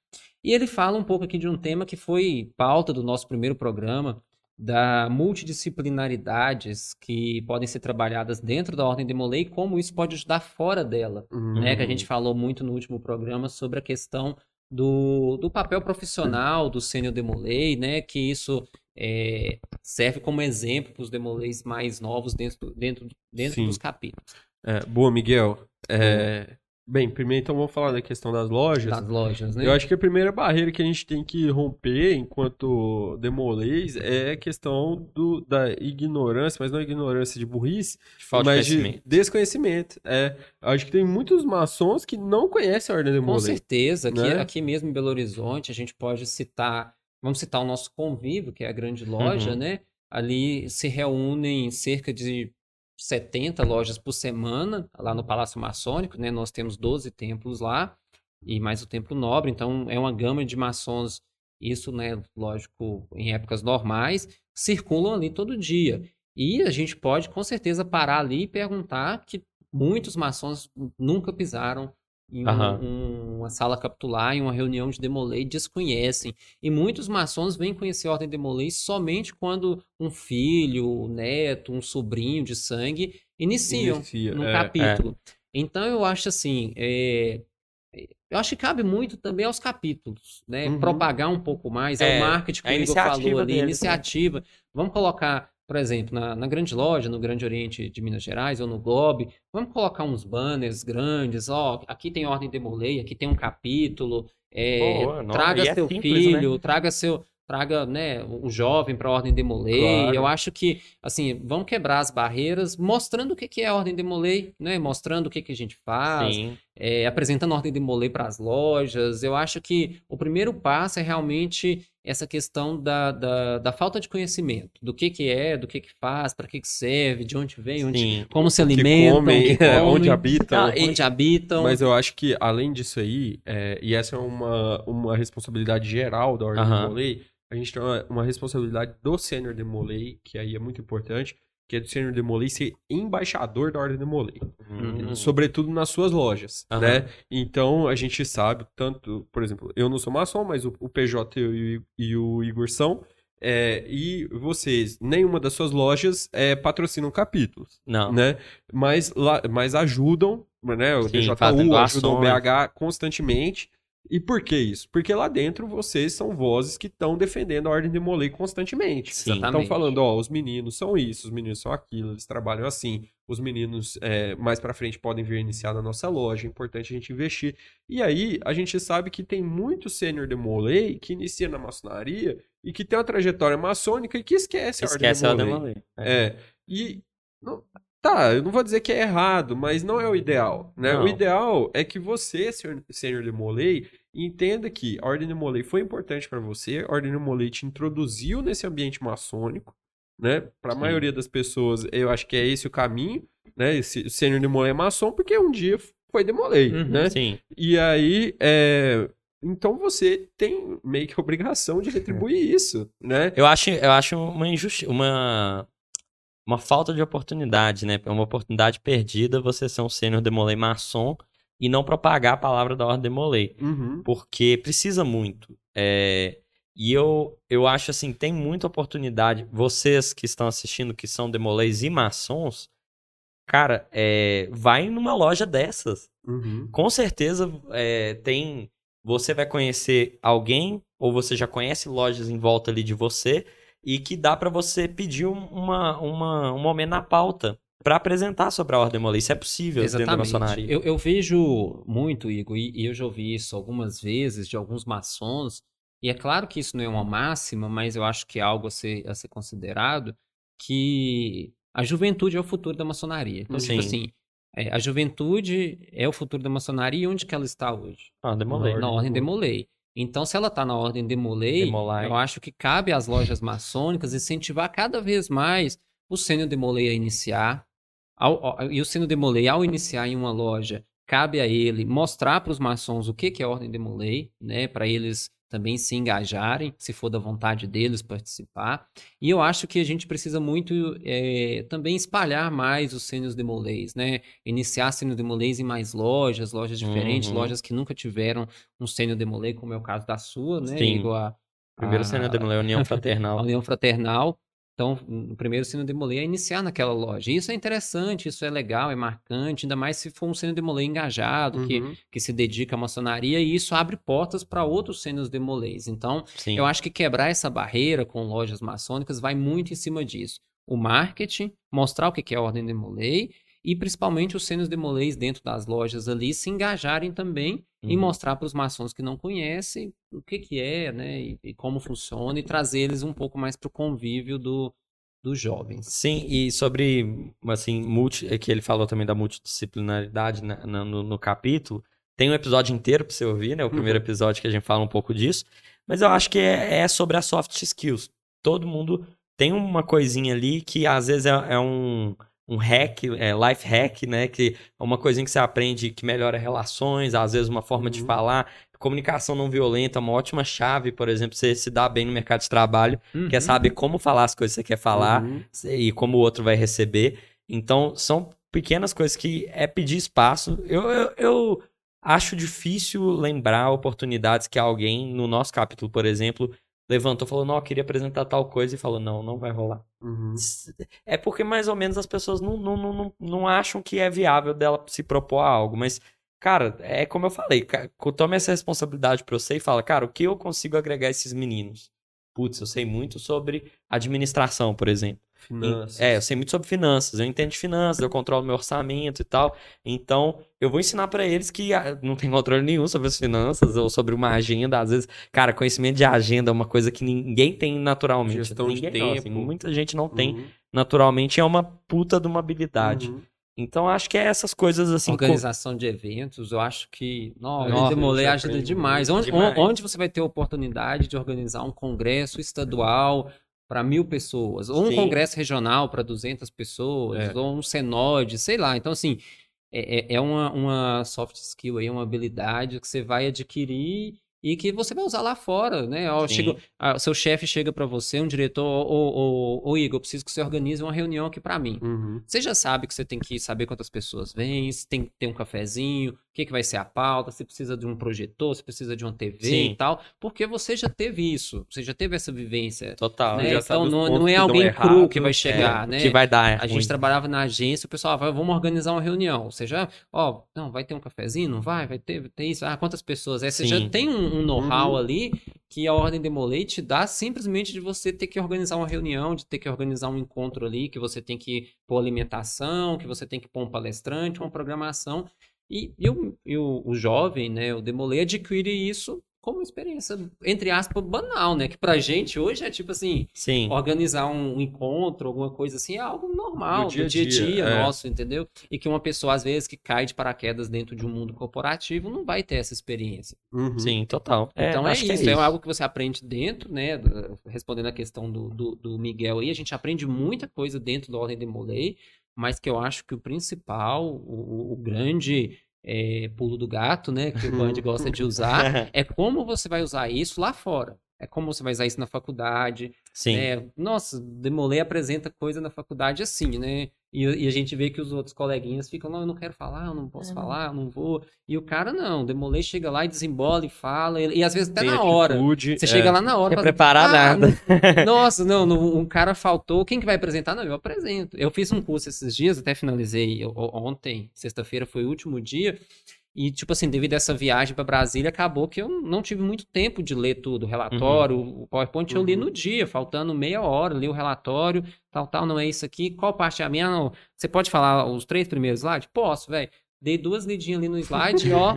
[SPEAKER 3] E ele fala um pouco aqui de um tema que foi pauta do nosso primeiro programa, da multidisciplinaridades que podem ser trabalhadas dentro da Ordem Demolay e como isso pode ajudar fora dela né? Que a
[SPEAKER 1] Uhum.
[SPEAKER 3] gente falou muito no último programa sobre a questão do, do papel profissional do sênior demolei, né? Que isso é, serve como exemplo para os demolays mais novos dentro, dentro, dentro
[SPEAKER 1] Sim.
[SPEAKER 3] dos capítulos,
[SPEAKER 1] É, boa, Miguel. É, Bem, primeiro então vamos falar da questão das lojas.
[SPEAKER 3] das lojas, né?
[SPEAKER 1] Eu acho que a primeira barreira que a gente tem que romper enquanto demolês é a questão do, da ignorância, mas não ignorância de burrice,
[SPEAKER 2] De falta de
[SPEAKER 1] mas de
[SPEAKER 2] conhecimento.
[SPEAKER 1] desconhecimento. É, acho que tem muitos maçons que não conhecem a ordem
[SPEAKER 3] Com
[SPEAKER 1] demolês.
[SPEAKER 3] certeza, aqui,
[SPEAKER 1] né?
[SPEAKER 3] aqui mesmo em Belo Horizonte, a gente pode citar, vamos citar o nosso convívio, que é a grande loja,
[SPEAKER 2] Uhum.
[SPEAKER 3] né? Ali se reúnem cerca de 70 lojas por semana, lá no Palácio Maçônico, né? Nós temos 12 templos lá, e mais o Templo Nobre, então é uma gama de maçons, isso, né, lógico, em épocas normais, circulam ali todo dia. E a gente pode, com certeza, parar ali e perguntar que muitos maçons nunca pisaram em um-
[SPEAKER 2] Aham.
[SPEAKER 3] um- uma sala capitular, em uma reunião de Demolay, desconhecem. E muitos maçons vêm conhecer a Ordem Demolay somente quando um filho, um neto, um sobrinho de sangue iniciam
[SPEAKER 1] Inicia,
[SPEAKER 3] no
[SPEAKER 1] é,
[SPEAKER 3] capítulo. Então eu acho assim, é, eu acho que cabe muito também aos capítulos, né?
[SPEAKER 1] Uhum.
[SPEAKER 3] Propagar um pouco mais, é,
[SPEAKER 2] É,
[SPEAKER 3] o marketing que
[SPEAKER 2] a
[SPEAKER 3] o Igor falou ali,
[SPEAKER 2] deles, né?
[SPEAKER 3] iniciativa. Vamos colocar, por exemplo, na, na grande loja, no Grande Oriente de Minas Gerais ou no Globe, vamos colocar uns banners grandes, ó, aqui tem Ordem Demolei, aqui tem um capítulo, é,
[SPEAKER 2] Boa, não,
[SPEAKER 3] traga
[SPEAKER 2] é
[SPEAKER 3] seu
[SPEAKER 2] simples,
[SPEAKER 3] filho, traga seu traga, né, o jovem para a Ordem Demolei.
[SPEAKER 2] Claro.
[SPEAKER 3] Eu acho que, assim, vamos quebrar as barreiras, mostrando o que que é a Ordem Demolei, né, mostrando o que que a gente faz,
[SPEAKER 2] Sim.
[SPEAKER 3] É, apresentando a Ordem Demolei para as lojas. Eu acho que o primeiro passo é realmente essa questão da, da, da falta de conhecimento, do que que é, do que que faz, para que que serve, de onde vem, onde,
[SPEAKER 2] Sim.
[SPEAKER 3] como se alimentam,
[SPEAKER 1] comem, é,
[SPEAKER 3] comem,
[SPEAKER 1] onde habitam.
[SPEAKER 2] Ah,
[SPEAKER 3] onde habitam.
[SPEAKER 1] Mas eu acho que, além disso aí, é, e essa é uma, uma responsabilidade geral da Ordem
[SPEAKER 2] Aham.
[SPEAKER 1] Demolay, a gente tem uma, uma responsabilidade do Sênior Demolay, que aí é muito importante, que é do Sênior Demolay ser embaixador da Ordem Demolay.
[SPEAKER 2] Hum.
[SPEAKER 1] Sobretudo nas suas lojas,
[SPEAKER 2] Aham.
[SPEAKER 1] né? Então, a gente sabe, tanto, por exemplo, eu não sou maçom, mas o, o PJ e, o- e o Igor são, é, e vocês, nenhuma das suas lojas é, patrocinam capítulos
[SPEAKER 2] Não.
[SPEAKER 1] né? Mas, lá, mas ajudam, né? O
[SPEAKER 2] Sim, fazem
[SPEAKER 1] DJU ajuda o. BH constantemente. E por que isso? Porque lá dentro vocês são vozes que estão defendendo a Ordem de Molay constantemente.
[SPEAKER 2] Sim.
[SPEAKER 1] Estão falando, ó, os meninos são isso, os meninos são aquilo, eles trabalham assim. Os meninos é, mais pra frente podem vir iniciar na nossa loja, é importante a gente investir. E aí, a gente sabe que tem muito sênior de Molay que inicia na maçonaria e que tem uma trajetória maçônica e que esquece,
[SPEAKER 2] Esquece
[SPEAKER 1] a Ordem de
[SPEAKER 2] Demolay.
[SPEAKER 1] é. E. não- tá, eu não vou dizer que é errado, mas não é o ideal. Né?
[SPEAKER 2] Não.
[SPEAKER 1] O ideal é que você, senhor, senhor de Molay, entenda que a Ordem de Molay foi importante para você, a Ordem de Molay te introduziu nesse ambiente maçônico. Né? Para a maioria das pessoas, eu acho que é esse o caminho. Né? Esse, o senhor de Molay é maçom porque um dia foi de Molay.
[SPEAKER 3] Uhum.
[SPEAKER 1] Né?
[SPEAKER 2] Sim.
[SPEAKER 1] E aí, é, então você tem meio que a obrigação de retribuir *laughs* isso, né?
[SPEAKER 2] Eu acho, eu acho uma injustiça, uma, uma falta de oportunidade, né? Uma oportunidade perdida você ser um sênior demolei maçom e não propagar a palavra da ordem demolei.
[SPEAKER 1] Uhum.
[SPEAKER 2] Porque precisa muito. É, e eu, eu acho assim, tem muita oportunidade. Vocês que estão assistindo, que são demoleis e maçons, cara, é, vai numa loja dessas.
[SPEAKER 1] Uhum.
[SPEAKER 2] Com certeza é, tem. Você vai conhecer alguém, ou você já conhece lojas em volta ali de você, e que dá pra você pedir um- uma, uma, um momento na pauta pra apresentar sobre a ordem molei. Isso é possível dentro da
[SPEAKER 3] Exatamente.
[SPEAKER 2] maçonaria.
[SPEAKER 3] Eu, eu vejo muito, Igor, e, e eu já ouvi isso algumas vezes de alguns maçons, e é claro que isso não é uma máxima, mas eu acho que é algo a ser, a ser considerado, que a juventude é o futuro da maçonaria. Então,
[SPEAKER 2] Sim.
[SPEAKER 3] tipo assim, é, a juventude é o futuro da maçonaria e onde que ela está hoje?
[SPEAKER 2] Ah, demolei.
[SPEAKER 1] Ordem
[SPEAKER 3] Na ordem.
[SPEAKER 1] Demolay.
[SPEAKER 3] Então, se ela está na ordem Demolay,
[SPEAKER 2] Demolay.
[SPEAKER 3] eu acho que cabe às lojas maçônicas incentivar cada vez mais o sênior Demolay a iniciar. Ao- ao- e o sênior Demolay, ao iniciar em uma loja, cabe a ele mostrar para os maçons o que, que é a ordem Demolay, né, para eles também se engajarem, se for da vontade deles participar. E eu acho que a gente precisa muito eh, também espalhar mais os sênios Demolays, né? Iniciar sênior Demolays em mais lojas, lojas diferentes,
[SPEAKER 2] Uhum.
[SPEAKER 3] lojas que nunca tiveram um sênior Demolay, como é o caso da sua, né?
[SPEAKER 2] Sim.
[SPEAKER 3] Igual a,
[SPEAKER 2] Primeiro
[SPEAKER 3] a-
[SPEAKER 2] sênior demolei, União
[SPEAKER 3] a *laughs*
[SPEAKER 2] Fraternal.
[SPEAKER 3] União Fraternal. Então, o primeiro sênior Demolay é iniciar naquela loja. E isso é interessante, isso é legal, é marcante, ainda mais se for um sênior Demolay engajado, que,
[SPEAKER 1] Uhum.
[SPEAKER 3] que se dedica à maçonaria, e isso abre portas para outros sênios Demolays. Então,
[SPEAKER 2] Sim.
[SPEAKER 3] eu acho que quebrar essa barreira com lojas maçônicas vai muito em cima disso. O marketing, mostrar o que que é a Ordem Demolay e principalmente os sênios Demolays dentro das lojas ali se engajarem também e
[SPEAKER 2] Uhum.
[SPEAKER 3] mostrar para os maçons que não conhecem o que que é, né, e, e como funciona e trazer eles um pouco mais para o convívio do, dos jovens.
[SPEAKER 2] Sim, e sobre, assim, multi, é que ele falou também da multidisciplinaridade na- na- no, no capítulo, tem um episódio inteiro pra você ouvir, né? O primeiro episódio que a gente fala um pouco disso. Mas eu acho que é, é sobre as soft skills. Todo mundo tem uma coisinha ali que às vezes é, é um, um hack, é life hack, né? Que é uma coisinha que você aprende que melhora relações, às vezes uma forma de
[SPEAKER 1] Uhum.
[SPEAKER 2] falar. comunicação não violenta é uma ótima chave, por exemplo, você se dá bem no mercado de trabalho,
[SPEAKER 3] Uhum.
[SPEAKER 2] quer saber como falar as coisas que você quer falar
[SPEAKER 1] Uhum.
[SPEAKER 2] e como o outro vai receber. Então, são pequenas coisas que é pedir espaço. Eu, eu, eu acho difícil lembrar oportunidades que alguém, no nosso capítulo, por exemplo, levantou falou: Não, eu queria apresentar tal coisa e falou: Não, não vai rolar.
[SPEAKER 1] Uhum.
[SPEAKER 2] É porque mais ou menos as pessoas não, não, não, não, acham que é viável dela se propor a algo. Mas, cara, é como eu falei, tome essa responsabilidade pra você e fala, cara, o que eu consigo agregar a esses meninos? Putz, eu sei muito sobre administração, por exemplo.
[SPEAKER 1] Finanças.
[SPEAKER 2] É, eu sei muito sobre finanças, eu entendo de finanças, eu controlo meu orçamento e tal. Então, eu vou ensinar pra eles que ah, não tem controle nenhum sobre as finanças ou sobre uma agenda. Às vezes, cara, conhecimento de agenda é uma coisa que ninguém tem naturalmente.
[SPEAKER 1] Gestão de
[SPEAKER 2] ninguém não, assim,
[SPEAKER 1] tempo.
[SPEAKER 2] muita gente não tem
[SPEAKER 1] Uhum.
[SPEAKER 2] naturalmente, é uma puta de uma habilidade.
[SPEAKER 1] Uhum.
[SPEAKER 2] Então, acho que é essas coisas assim.
[SPEAKER 3] Organização de eventos, eu acho que. Nossa,
[SPEAKER 1] Nossa,
[SPEAKER 3] o Demolei ajuda demais. Onde,
[SPEAKER 2] Demais.
[SPEAKER 3] onde você vai ter a oportunidade de organizar um congresso estadual para mil pessoas, ou um
[SPEAKER 2] Sim.
[SPEAKER 3] congresso regional para 200 pessoas,
[SPEAKER 1] É.
[SPEAKER 3] ou um senode, sei lá. Então, assim, é, é- é uma, uma soft skill aí, uma habilidade que você vai adquirir e que você vai usar lá fora, né? Ó,
[SPEAKER 2] Sim.
[SPEAKER 3] chega- ah, seu chefe chega para você, um diretor, ô, ô, Igor, eu preciso que você organize uma reunião aqui para mim.
[SPEAKER 1] Uhum.
[SPEAKER 3] Você já sabe que você tem que saber quantas pessoas vêm, se tem que ter um cafezinho, que, que vai ser a pauta, se precisa de um projetor, se precisa de uma TV
[SPEAKER 2] Sim.
[SPEAKER 3] e tal, porque você já teve isso, você já teve essa vivência.
[SPEAKER 2] Total.
[SPEAKER 3] né? Então não, não é alguém cru
[SPEAKER 1] errado,
[SPEAKER 3] que vai chegar,
[SPEAKER 2] É,
[SPEAKER 3] né?
[SPEAKER 2] Que vai dar.
[SPEAKER 3] A gente trabalhava na agência, o pessoal, ah, vai- vamos organizar uma reunião. Você já, ó, não, vai ter um cafezinho? Não vai? Vai ter, ter isso? Ah, quantas pessoas? Aí você
[SPEAKER 2] Sim.
[SPEAKER 3] já tem um, um know-how
[SPEAKER 1] Uhum.
[SPEAKER 3] ali que a Ordem Demolei te dá simplesmente de você ter que organizar uma reunião, de ter que organizar um encontro ali, que você tem que pôr alimentação, que você tem que pôr um palestrante, uma programação. E, e o, e o, jovem, né, o Demolei adquire isso como experiência, entre aspas, banal, né? Que pra gente hoje é tipo assim,
[SPEAKER 2] Sim.
[SPEAKER 3] organizar um encontro, alguma coisa assim, é algo normal,
[SPEAKER 1] Do
[SPEAKER 3] do
[SPEAKER 1] dia a
[SPEAKER 3] dia a dia,
[SPEAKER 1] dia, é.
[SPEAKER 3] nosso, entendeu? E que uma pessoa, às vezes, que cai de paraquedas dentro de um mundo corporativo, não vai ter essa experiência.
[SPEAKER 1] Uhum.
[SPEAKER 2] Sim, total.
[SPEAKER 3] então é
[SPEAKER 2] acho
[SPEAKER 3] isso,
[SPEAKER 2] que
[SPEAKER 3] é, algo que você aprende dentro, né? do- Respondendo a questão do, do, do Miguel aí, a gente aprende muita coisa dentro da Ordem de Molay, mas que eu acho que o principal, o, o- grande é, pulo do gato, né? Que o Band gosta de *laughs* usar, é como você vai usar isso lá fora. É como você vai usar isso na faculdade,
[SPEAKER 2] Sim.
[SPEAKER 3] é, nossa, Demolei apresenta coisa na faculdade assim, né? E, e a gente vê que os outros coleguinhas ficam, não, eu não quero falar, eu não posso falar, eu não vou. E o cara não, Demolei chega lá e desembola e fala, e, e às vezes até
[SPEAKER 1] Tem
[SPEAKER 3] na hora.
[SPEAKER 1] atitude,
[SPEAKER 3] Você
[SPEAKER 1] é.
[SPEAKER 3] chega lá na hora.
[SPEAKER 2] Quer
[SPEAKER 3] fala,
[SPEAKER 2] preparar
[SPEAKER 3] "Ah,
[SPEAKER 2] nada." *laughs*
[SPEAKER 3] Nossa, não, não, um cara faltou. Quem que vai apresentar? Não, eu apresento. Eu fiz um curso esses dias, até finalizei ontem, sexta-feira foi o último dia. E, tipo assim, devido a essa viagem para Brasília, acabou que eu não tive muito tempo de ler tudo. O relatório, o PowerPoint eu li
[SPEAKER 1] Uhum.
[SPEAKER 3] no dia, faltando meia hora, li o relatório, tal, tal, não é isso aqui. Qual parte é a minha? Não. Você pode falar os três primeiros slides? Posso, velho. Dei duas lidinhas ali no slide, *laughs* ó.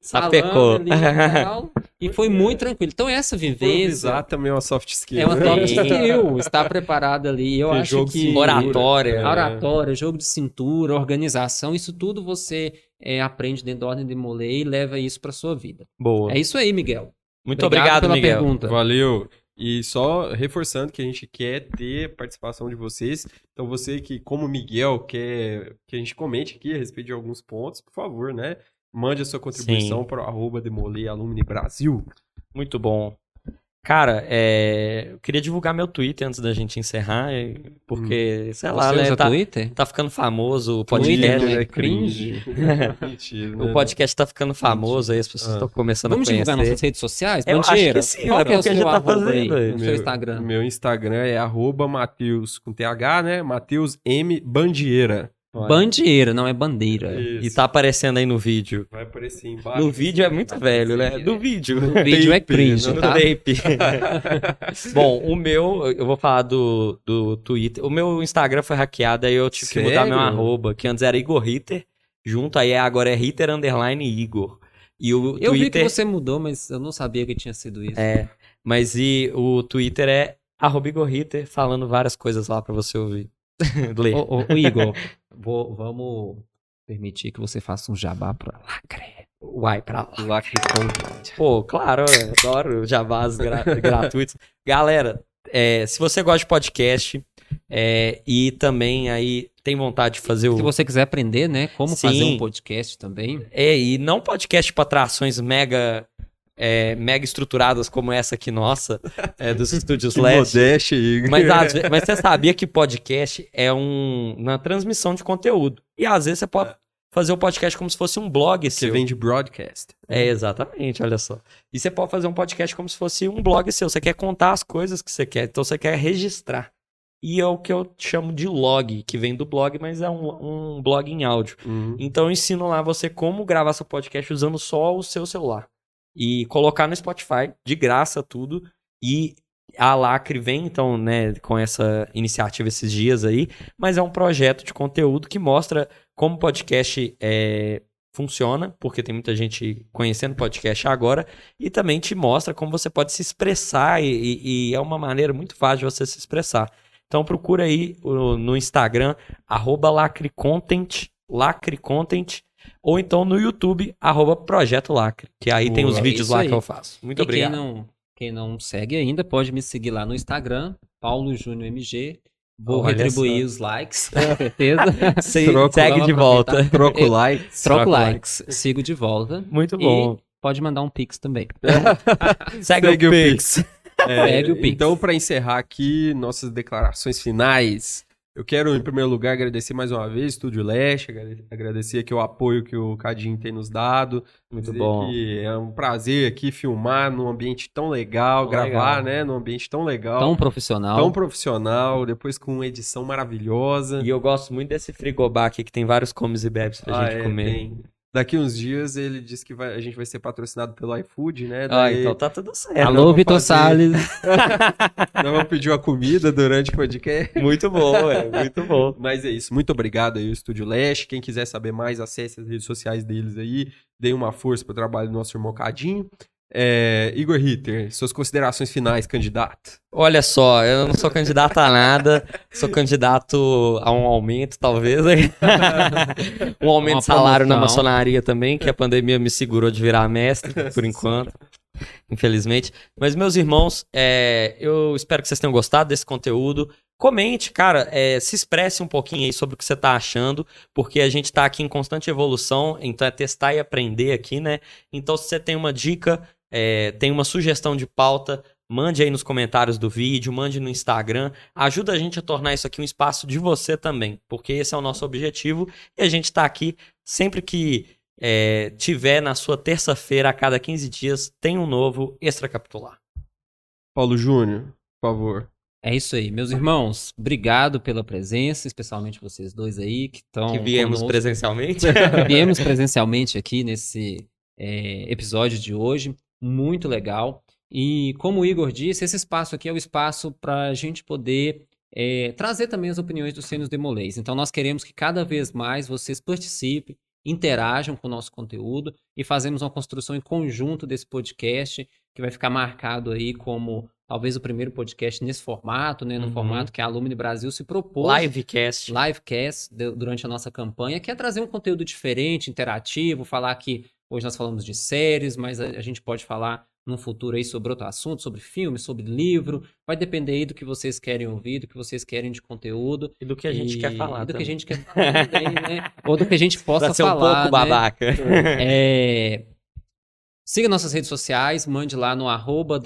[SPEAKER 2] Sapecou. *laughs*
[SPEAKER 3] e foi muito tranquilo. Então, essa vivência.
[SPEAKER 1] Improvisar também é uma soft skill.
[SPEAKER 3] É uma top
[SPEAKER 2] Sim. *laughs*
[SPEAKER 3] skill, estar preparado ali. Eu
[SPEAKER 1] Ter
[SPEAKER 3] acho
[SPEAKER 1] jogo de
[SPEAKER 3] que
[SPEAKER 1] cintura.
[SPEAKER 2] Oratória.
[SPEAKER 1] É.
[SPEAKER 3] oratória, jogo de cintura, organização, isso tudo você é, aprende dentro da ordem de Molay e leva isso para sua vida.
[SPEAKER 2] Boa.
[SPEAKER 3] É isso aí, Miguel.
[SPEAKER 2] Muito obrigado,
[SPEAKER 3] pela
[SPEAKER 2] Miguel.
[SPEAKER 3] pergunta.
[SPEAKER 1] Valeu. E só reforçando que a gente quer ter participação de vocês. Então, você que, como Miguel, quer que a gente comente aqui a respeito de alguns pontos, por favor, né? Mande a sua contribuição
[SPEAKER 2] Sim.
[SPEAKER 1] para o arroba Alumni Brasil.
[SPEAKER 2] Muito bom. Cara, é, eu queria divulgar meu Twitter antes da gente encerrar, porque, sei lá,
[SPEAKER 3] Você
[SPEAKER 2] né,
[SPEAKER 3] usa
[SPEAKER 2] tá,
[SPEAKER 3] Twitter?
[SPEAKER 2] tá ficando famoso o
[SPEAKER 3] Twitter
[SPEAKER 2] podcast.
[SPEAKER 3] é
[SPEAKER 1] é
[SPEAKER 3] cringe? *laughs*
[SPEAKER 1] Mentira,
[SPEAKER 2] O
[SPEAKER 1] né?
[SPEAKER 2] podcast tá ficando famoso, aí as pessoas
[SPEAKER 1] Ah.
[SPEAKER 2] estão começando
[SPEAKER 3] Vamos
[SPEAKER 2] a conhecer.
[SPEAKER 3] divulgar nossas redes sociais?
[SPEAKER 2] Eu acho
[SPEAKER 3] Bandeira?
[SPEAKER 2] que sim,
[SPEAKER 3] Qual que é o seu
[SPEAKER 2] gente tá
[SPEAKER 3] arroba aí,
[SPEAKER 2] fazendo.
[SPEAKER 3] no seu Instagram?
[SPEAKER 1] Meu Instagram é arroba Mateus com TH, né? Mateus M Bandieira.
[SPEAKER 3] Bandeira, não é bandeira.
[SPEAKER 2] E tá aparecendo aí no vídeo.
[SPEAKER 1] Vai aparecer embaixo.
[SPEAKER 2] No vídeo é muito velho, né? Do vídeo.
[SPEAKER 3] O vídeo é cringe,
[SPEAKER 2] No
[SPEAKER 3] tá?
[SPEAKER 2] tape. *laughs* Bom, o meu, eu vou falar do, do Twitter. O meu Instagram foi hackeado, aí eu tive que mudar
[SPEAKER 1] Sério?
[SPEAKER 2] meu arroba, que antes era Igor Ritter, junto aí agora é Ritter Underline Igor. E o
[SPEAKER 3] Eu vi que
[SPEAKER 2] Twitter...
[SPEAKER 3] você mudou, mas eu não sabia que tinha sido isso.
[SPEAKER 2] É, mas e o Twitter é arroba Igor Ritter, falando várias coisas lá pra você ouvir. *laughs* Ler.
[SPEAKER 3] Ô, ô, ô, Igor, *laughs* vou- vamos permitir que você faça um jabá pra lacre. *laughs*
[SPEAKER 2] Uai, pra
[SPEAKER 1] estão-
[SPEAKER 2] Pô, claro, eu adoro jabás gra *laughs* gratuitos. Galera, é, se você gosta de podcast é, e também aí tem vontade de fazer
[SPEAKER 3] Se
[SPEAKER 2] o.
[SPEAKER 3] você quiser aprender, né, como
[SPEAKER 2] Sim.
[SPEAKER 3] fazer um podcast também.
[SPEAKER 2] É, e não podcast para atrações mega é, mega estruturadas como essa aqui nossa, é, dos *laughs* estúdios
[SPEAKER 1] Igor.
[SPEAKER 2] Mas, às mas você sabia que podcast é um, uma transmissão de conteúdo. E às vezes você pode fazer o podcast como se fosse um blog
[SPEAKER 1] Você
[SPEAKER 2] seu.
[SPEAKER 1] vem de broadcast.
[SPEAKER 2] É, exatamente, olha só. E você pode fazer um podcast como se fosse um blog seu. Você quer contar as coisas que você quer, então você quer registrar. E é o que eu chamo de log, que vem do blog, mas é um, um blog em áudio.
[SPEAKER 1] Uhum.
[SPEAKER 2] Então eu ensino lá você como gravar seu podcast usando só o seu celular. E colocar no Spotify, de graça tudo. E a Lacre vem, então, né, com essa iniciativa esses dias aí. Mas é um projeto de conteúdo que mostra como podcast é, funciona, porque tem muita gente conhecendo podcast agora. E também te mostra como você pode se expressar. E, e- é uma maneira muito fácil de você se expressar. Então procura aí no Instagram, arroba lacrecontent, lacrecontent, ou então no YouTube, arroba Projeto Lacre, que aí tem
[SPEAKER 1] Boa,
[SPEAKER 2] os
[SPEAKER 3] é
[SPEAKER 2] vídeos lá
[SPEAKER 3] aí.
[SPEAKER 2] que eu faço. Muito
[SPEAKER 3] e
[SPEAKER 2] obrigado.
[SPEAKER 3] Quem não, quem não segue ainda, pode me seguir lá no Instagram, Paulo Júnior MG. Vou
[SPEAKER 2] Olha
[SPEAKER 3] retribuir
[SPEAKER 2] só.
[SPEAKER 3] os likes, *laughs* com certeza. *laughs*
[SPEAKER 2] Se-
[SPEAKER 1] Troco,
[SPEAKER 2] segue de volta.
[SPEAKER 1] Troco
[SPEAKER 3] Eu-
[SPEAKER 1] likes.
[SPEAKER 3] Troco
[SPEAKER 2] Troco
[SPEAKER 3] likes, sigo de volta.
[SPEAKER 2] Muito
[SPEAKER 3] E
[SPEAKER 2] bom.
[SPEAKER 3] pode mandar um pix também.
[SPEAKER 2] Segue, *laughs*
[SPEAKER 1] Segue
[SPEAKER 2] o
[SPEAKER 1] o
[SPEAKER 2] Pix.
[SPEAKER 1] É,
[SPEAKER 3] Segue o Pix.
[SPEAKER 1] então, para encerrar aqui nossas declarações finais, eu quero, em primeiro lugar, agradecer mais uma vez Estúdio Leste, agrade- agradecer aqui o apoio que o Cadinho tem nos dado.
[SPEAKER 2] Muito bom.
[SPEAKER 1] é um prazer aqui filmar num ambiente tão legal,
[SPEAKER 2] Tão
[SPEAKER 1] gravar,
[SPEAKER 2] legal.
[SPEAKER 1] né, num ambiente tão legal,
[SPEAKER 3] Tão
[SPEAKER 1] tão,
[SPEAKER 3] profissional.
[SPEAKER 1] profissional, depois com uma edição maravilhosa.
[SPEAKER 2] E eu gosto muito desse frigobar aqui, que tem vários comes e bebes pra
[SPEAKER 1] Ah,
[SPEAKER 2] gente
[SPEAKER 1] é,
[SPEAKER 2] comer.
[SPEAKER 1] tem. Daqui uns dias ele disse que vai- a gente vai ser patrocinado pelo iFood, né?
[SPEAKER 2] Ah,
[SPEAKER 1] Daí
[SPEAKER 2] então tá tudo certo.
[SPEAKER 3] Alô, Vitor
[SPEAKER 1] fazer-
[SPEAKER 3] Salles. *laughs*
[SPEAKER 1] Nós vamos pedir uma comida durante o podcast.
[SPEAKER 2] Muito bom, é, *laughs* muito bom.
[SPEAKER 1] Mas é isso. Muito obrigado aí, ao Estúdio Leste. Quem quiser saber mais, acesse as redes sociais deles aí. Dê uma força pro trabalho do nosso irmão Cadinho. É, Igor Ritter, suas considerações finais, candidato.
[SPEAKER 2] Olha só, eu não sou candidato a nada, sou candidato a um aumento, talvez. *laughs* um aumento de salário na maçonaria também, que a pandemia me segurou de virar mestre, por enquanto. Infelizmente. Mas, meus irmãos, é, eu espero que vocês tenham gostado desse conteúdo. Comente, cara, é, se expresse um pouquinho aí sobre o que você tá achando, porque a gente tá aqui em constante evolução, então é testar e aprender aqui, né? Então, se você tem uma dica, é, tem uma sugestão de pauta, mande aí nos comentários do vídeo, mande no Instagram. Ajuda a gente a tornar isso aqui um espaço de você também, porque esse é o nosso objetivo e a gente está aqui sempre que é, tiver na sua terça-feira, a cada 15 dias, tem um novo extracapitular.
[SPEAKER 1] Paulo Júnior, por favor.
[SPEAKER 3] É isso aí, meus irmãos. Obrigado pela presença, especialmente vocês dois aí que estão.
[SPEAKER 2] que viemos
[SPEAKER 3] conosco.
[SPEAKER 2] presencialmente. *laughs*
[SPEAKER 3] Viemos presencialmente aqui nesse é, episódio de hoje. Muito legal. E como o Igor disse, esse espaço aqui é o espaço para a gente poder é, trazer também as opiniões dos Sênios Demolês. Então nós queremos que cada vez mais vocês participem, interajam com o nosso conteúdo e fazemos uma construção em conjunto desse podcast que vai ficar marcado aí como talvez o primeiro podcast nesse formato, né, no
[SPEAKER 2] Uhum.
[SPEAKER 3] formato que a Alumni Brasil se propôs
[SPEAKER 2] Livecast.
[SPEAKER 3] livecast durante a nossa campanha, que é trazer um conteúdo diferente, interativo, falar que hoje nós falamos de séries, mas a, a gente pode falar num futuro aí sobre outro assunto, sobre filme, sobre livro, vai depender aí do que vocês querem ouvir, do que vocês querem de conteúdo.
[SPEAKER 2] E do que a gente
[SPEAKER 3] e
[SPEAKER 2] quer falar
[SPEAKER 3] do que
[SPEAKER 2] também.
[SPEAKER 3] a gente quer falar também, né? *laughs* Ou do que a gente possa
[SPEAKER 2] Pra ser um
[SPEAKER 3] falar,
[SPEAKER 2] pouco
[SPEAKER 3] né?
[SPEAKER 2] babaca.
[SPEAKER 3] É, Siga nossas redes sociais, mande lá no arroba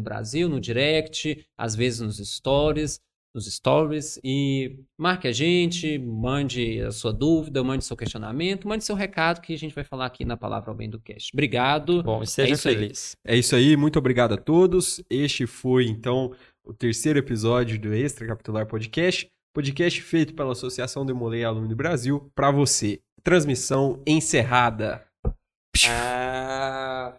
[SPEAKER 3] Brasil, no direct, às vezes nos stories, nos stories, e marque a gente, mande a sua dúvida, mande seu questionamento, mande seu recado que a gente vai falar aqui na Palavra ao Bem do Cast. Obrigado.
[SPEAKER 2] Bom, e seja
[SPEAKER 3] É isso aí.
[SPEAKER 2] feliz.
[SPEAKER 1] É isso aí, muito obrigado a todos. Este foi, então, o terceiro episódio do Extra Capitular Podcast. Podcast feito pela Associação Demolei Aluno Brasil para você. Transmissão encerrada.
[SPEAKER 2] Ah...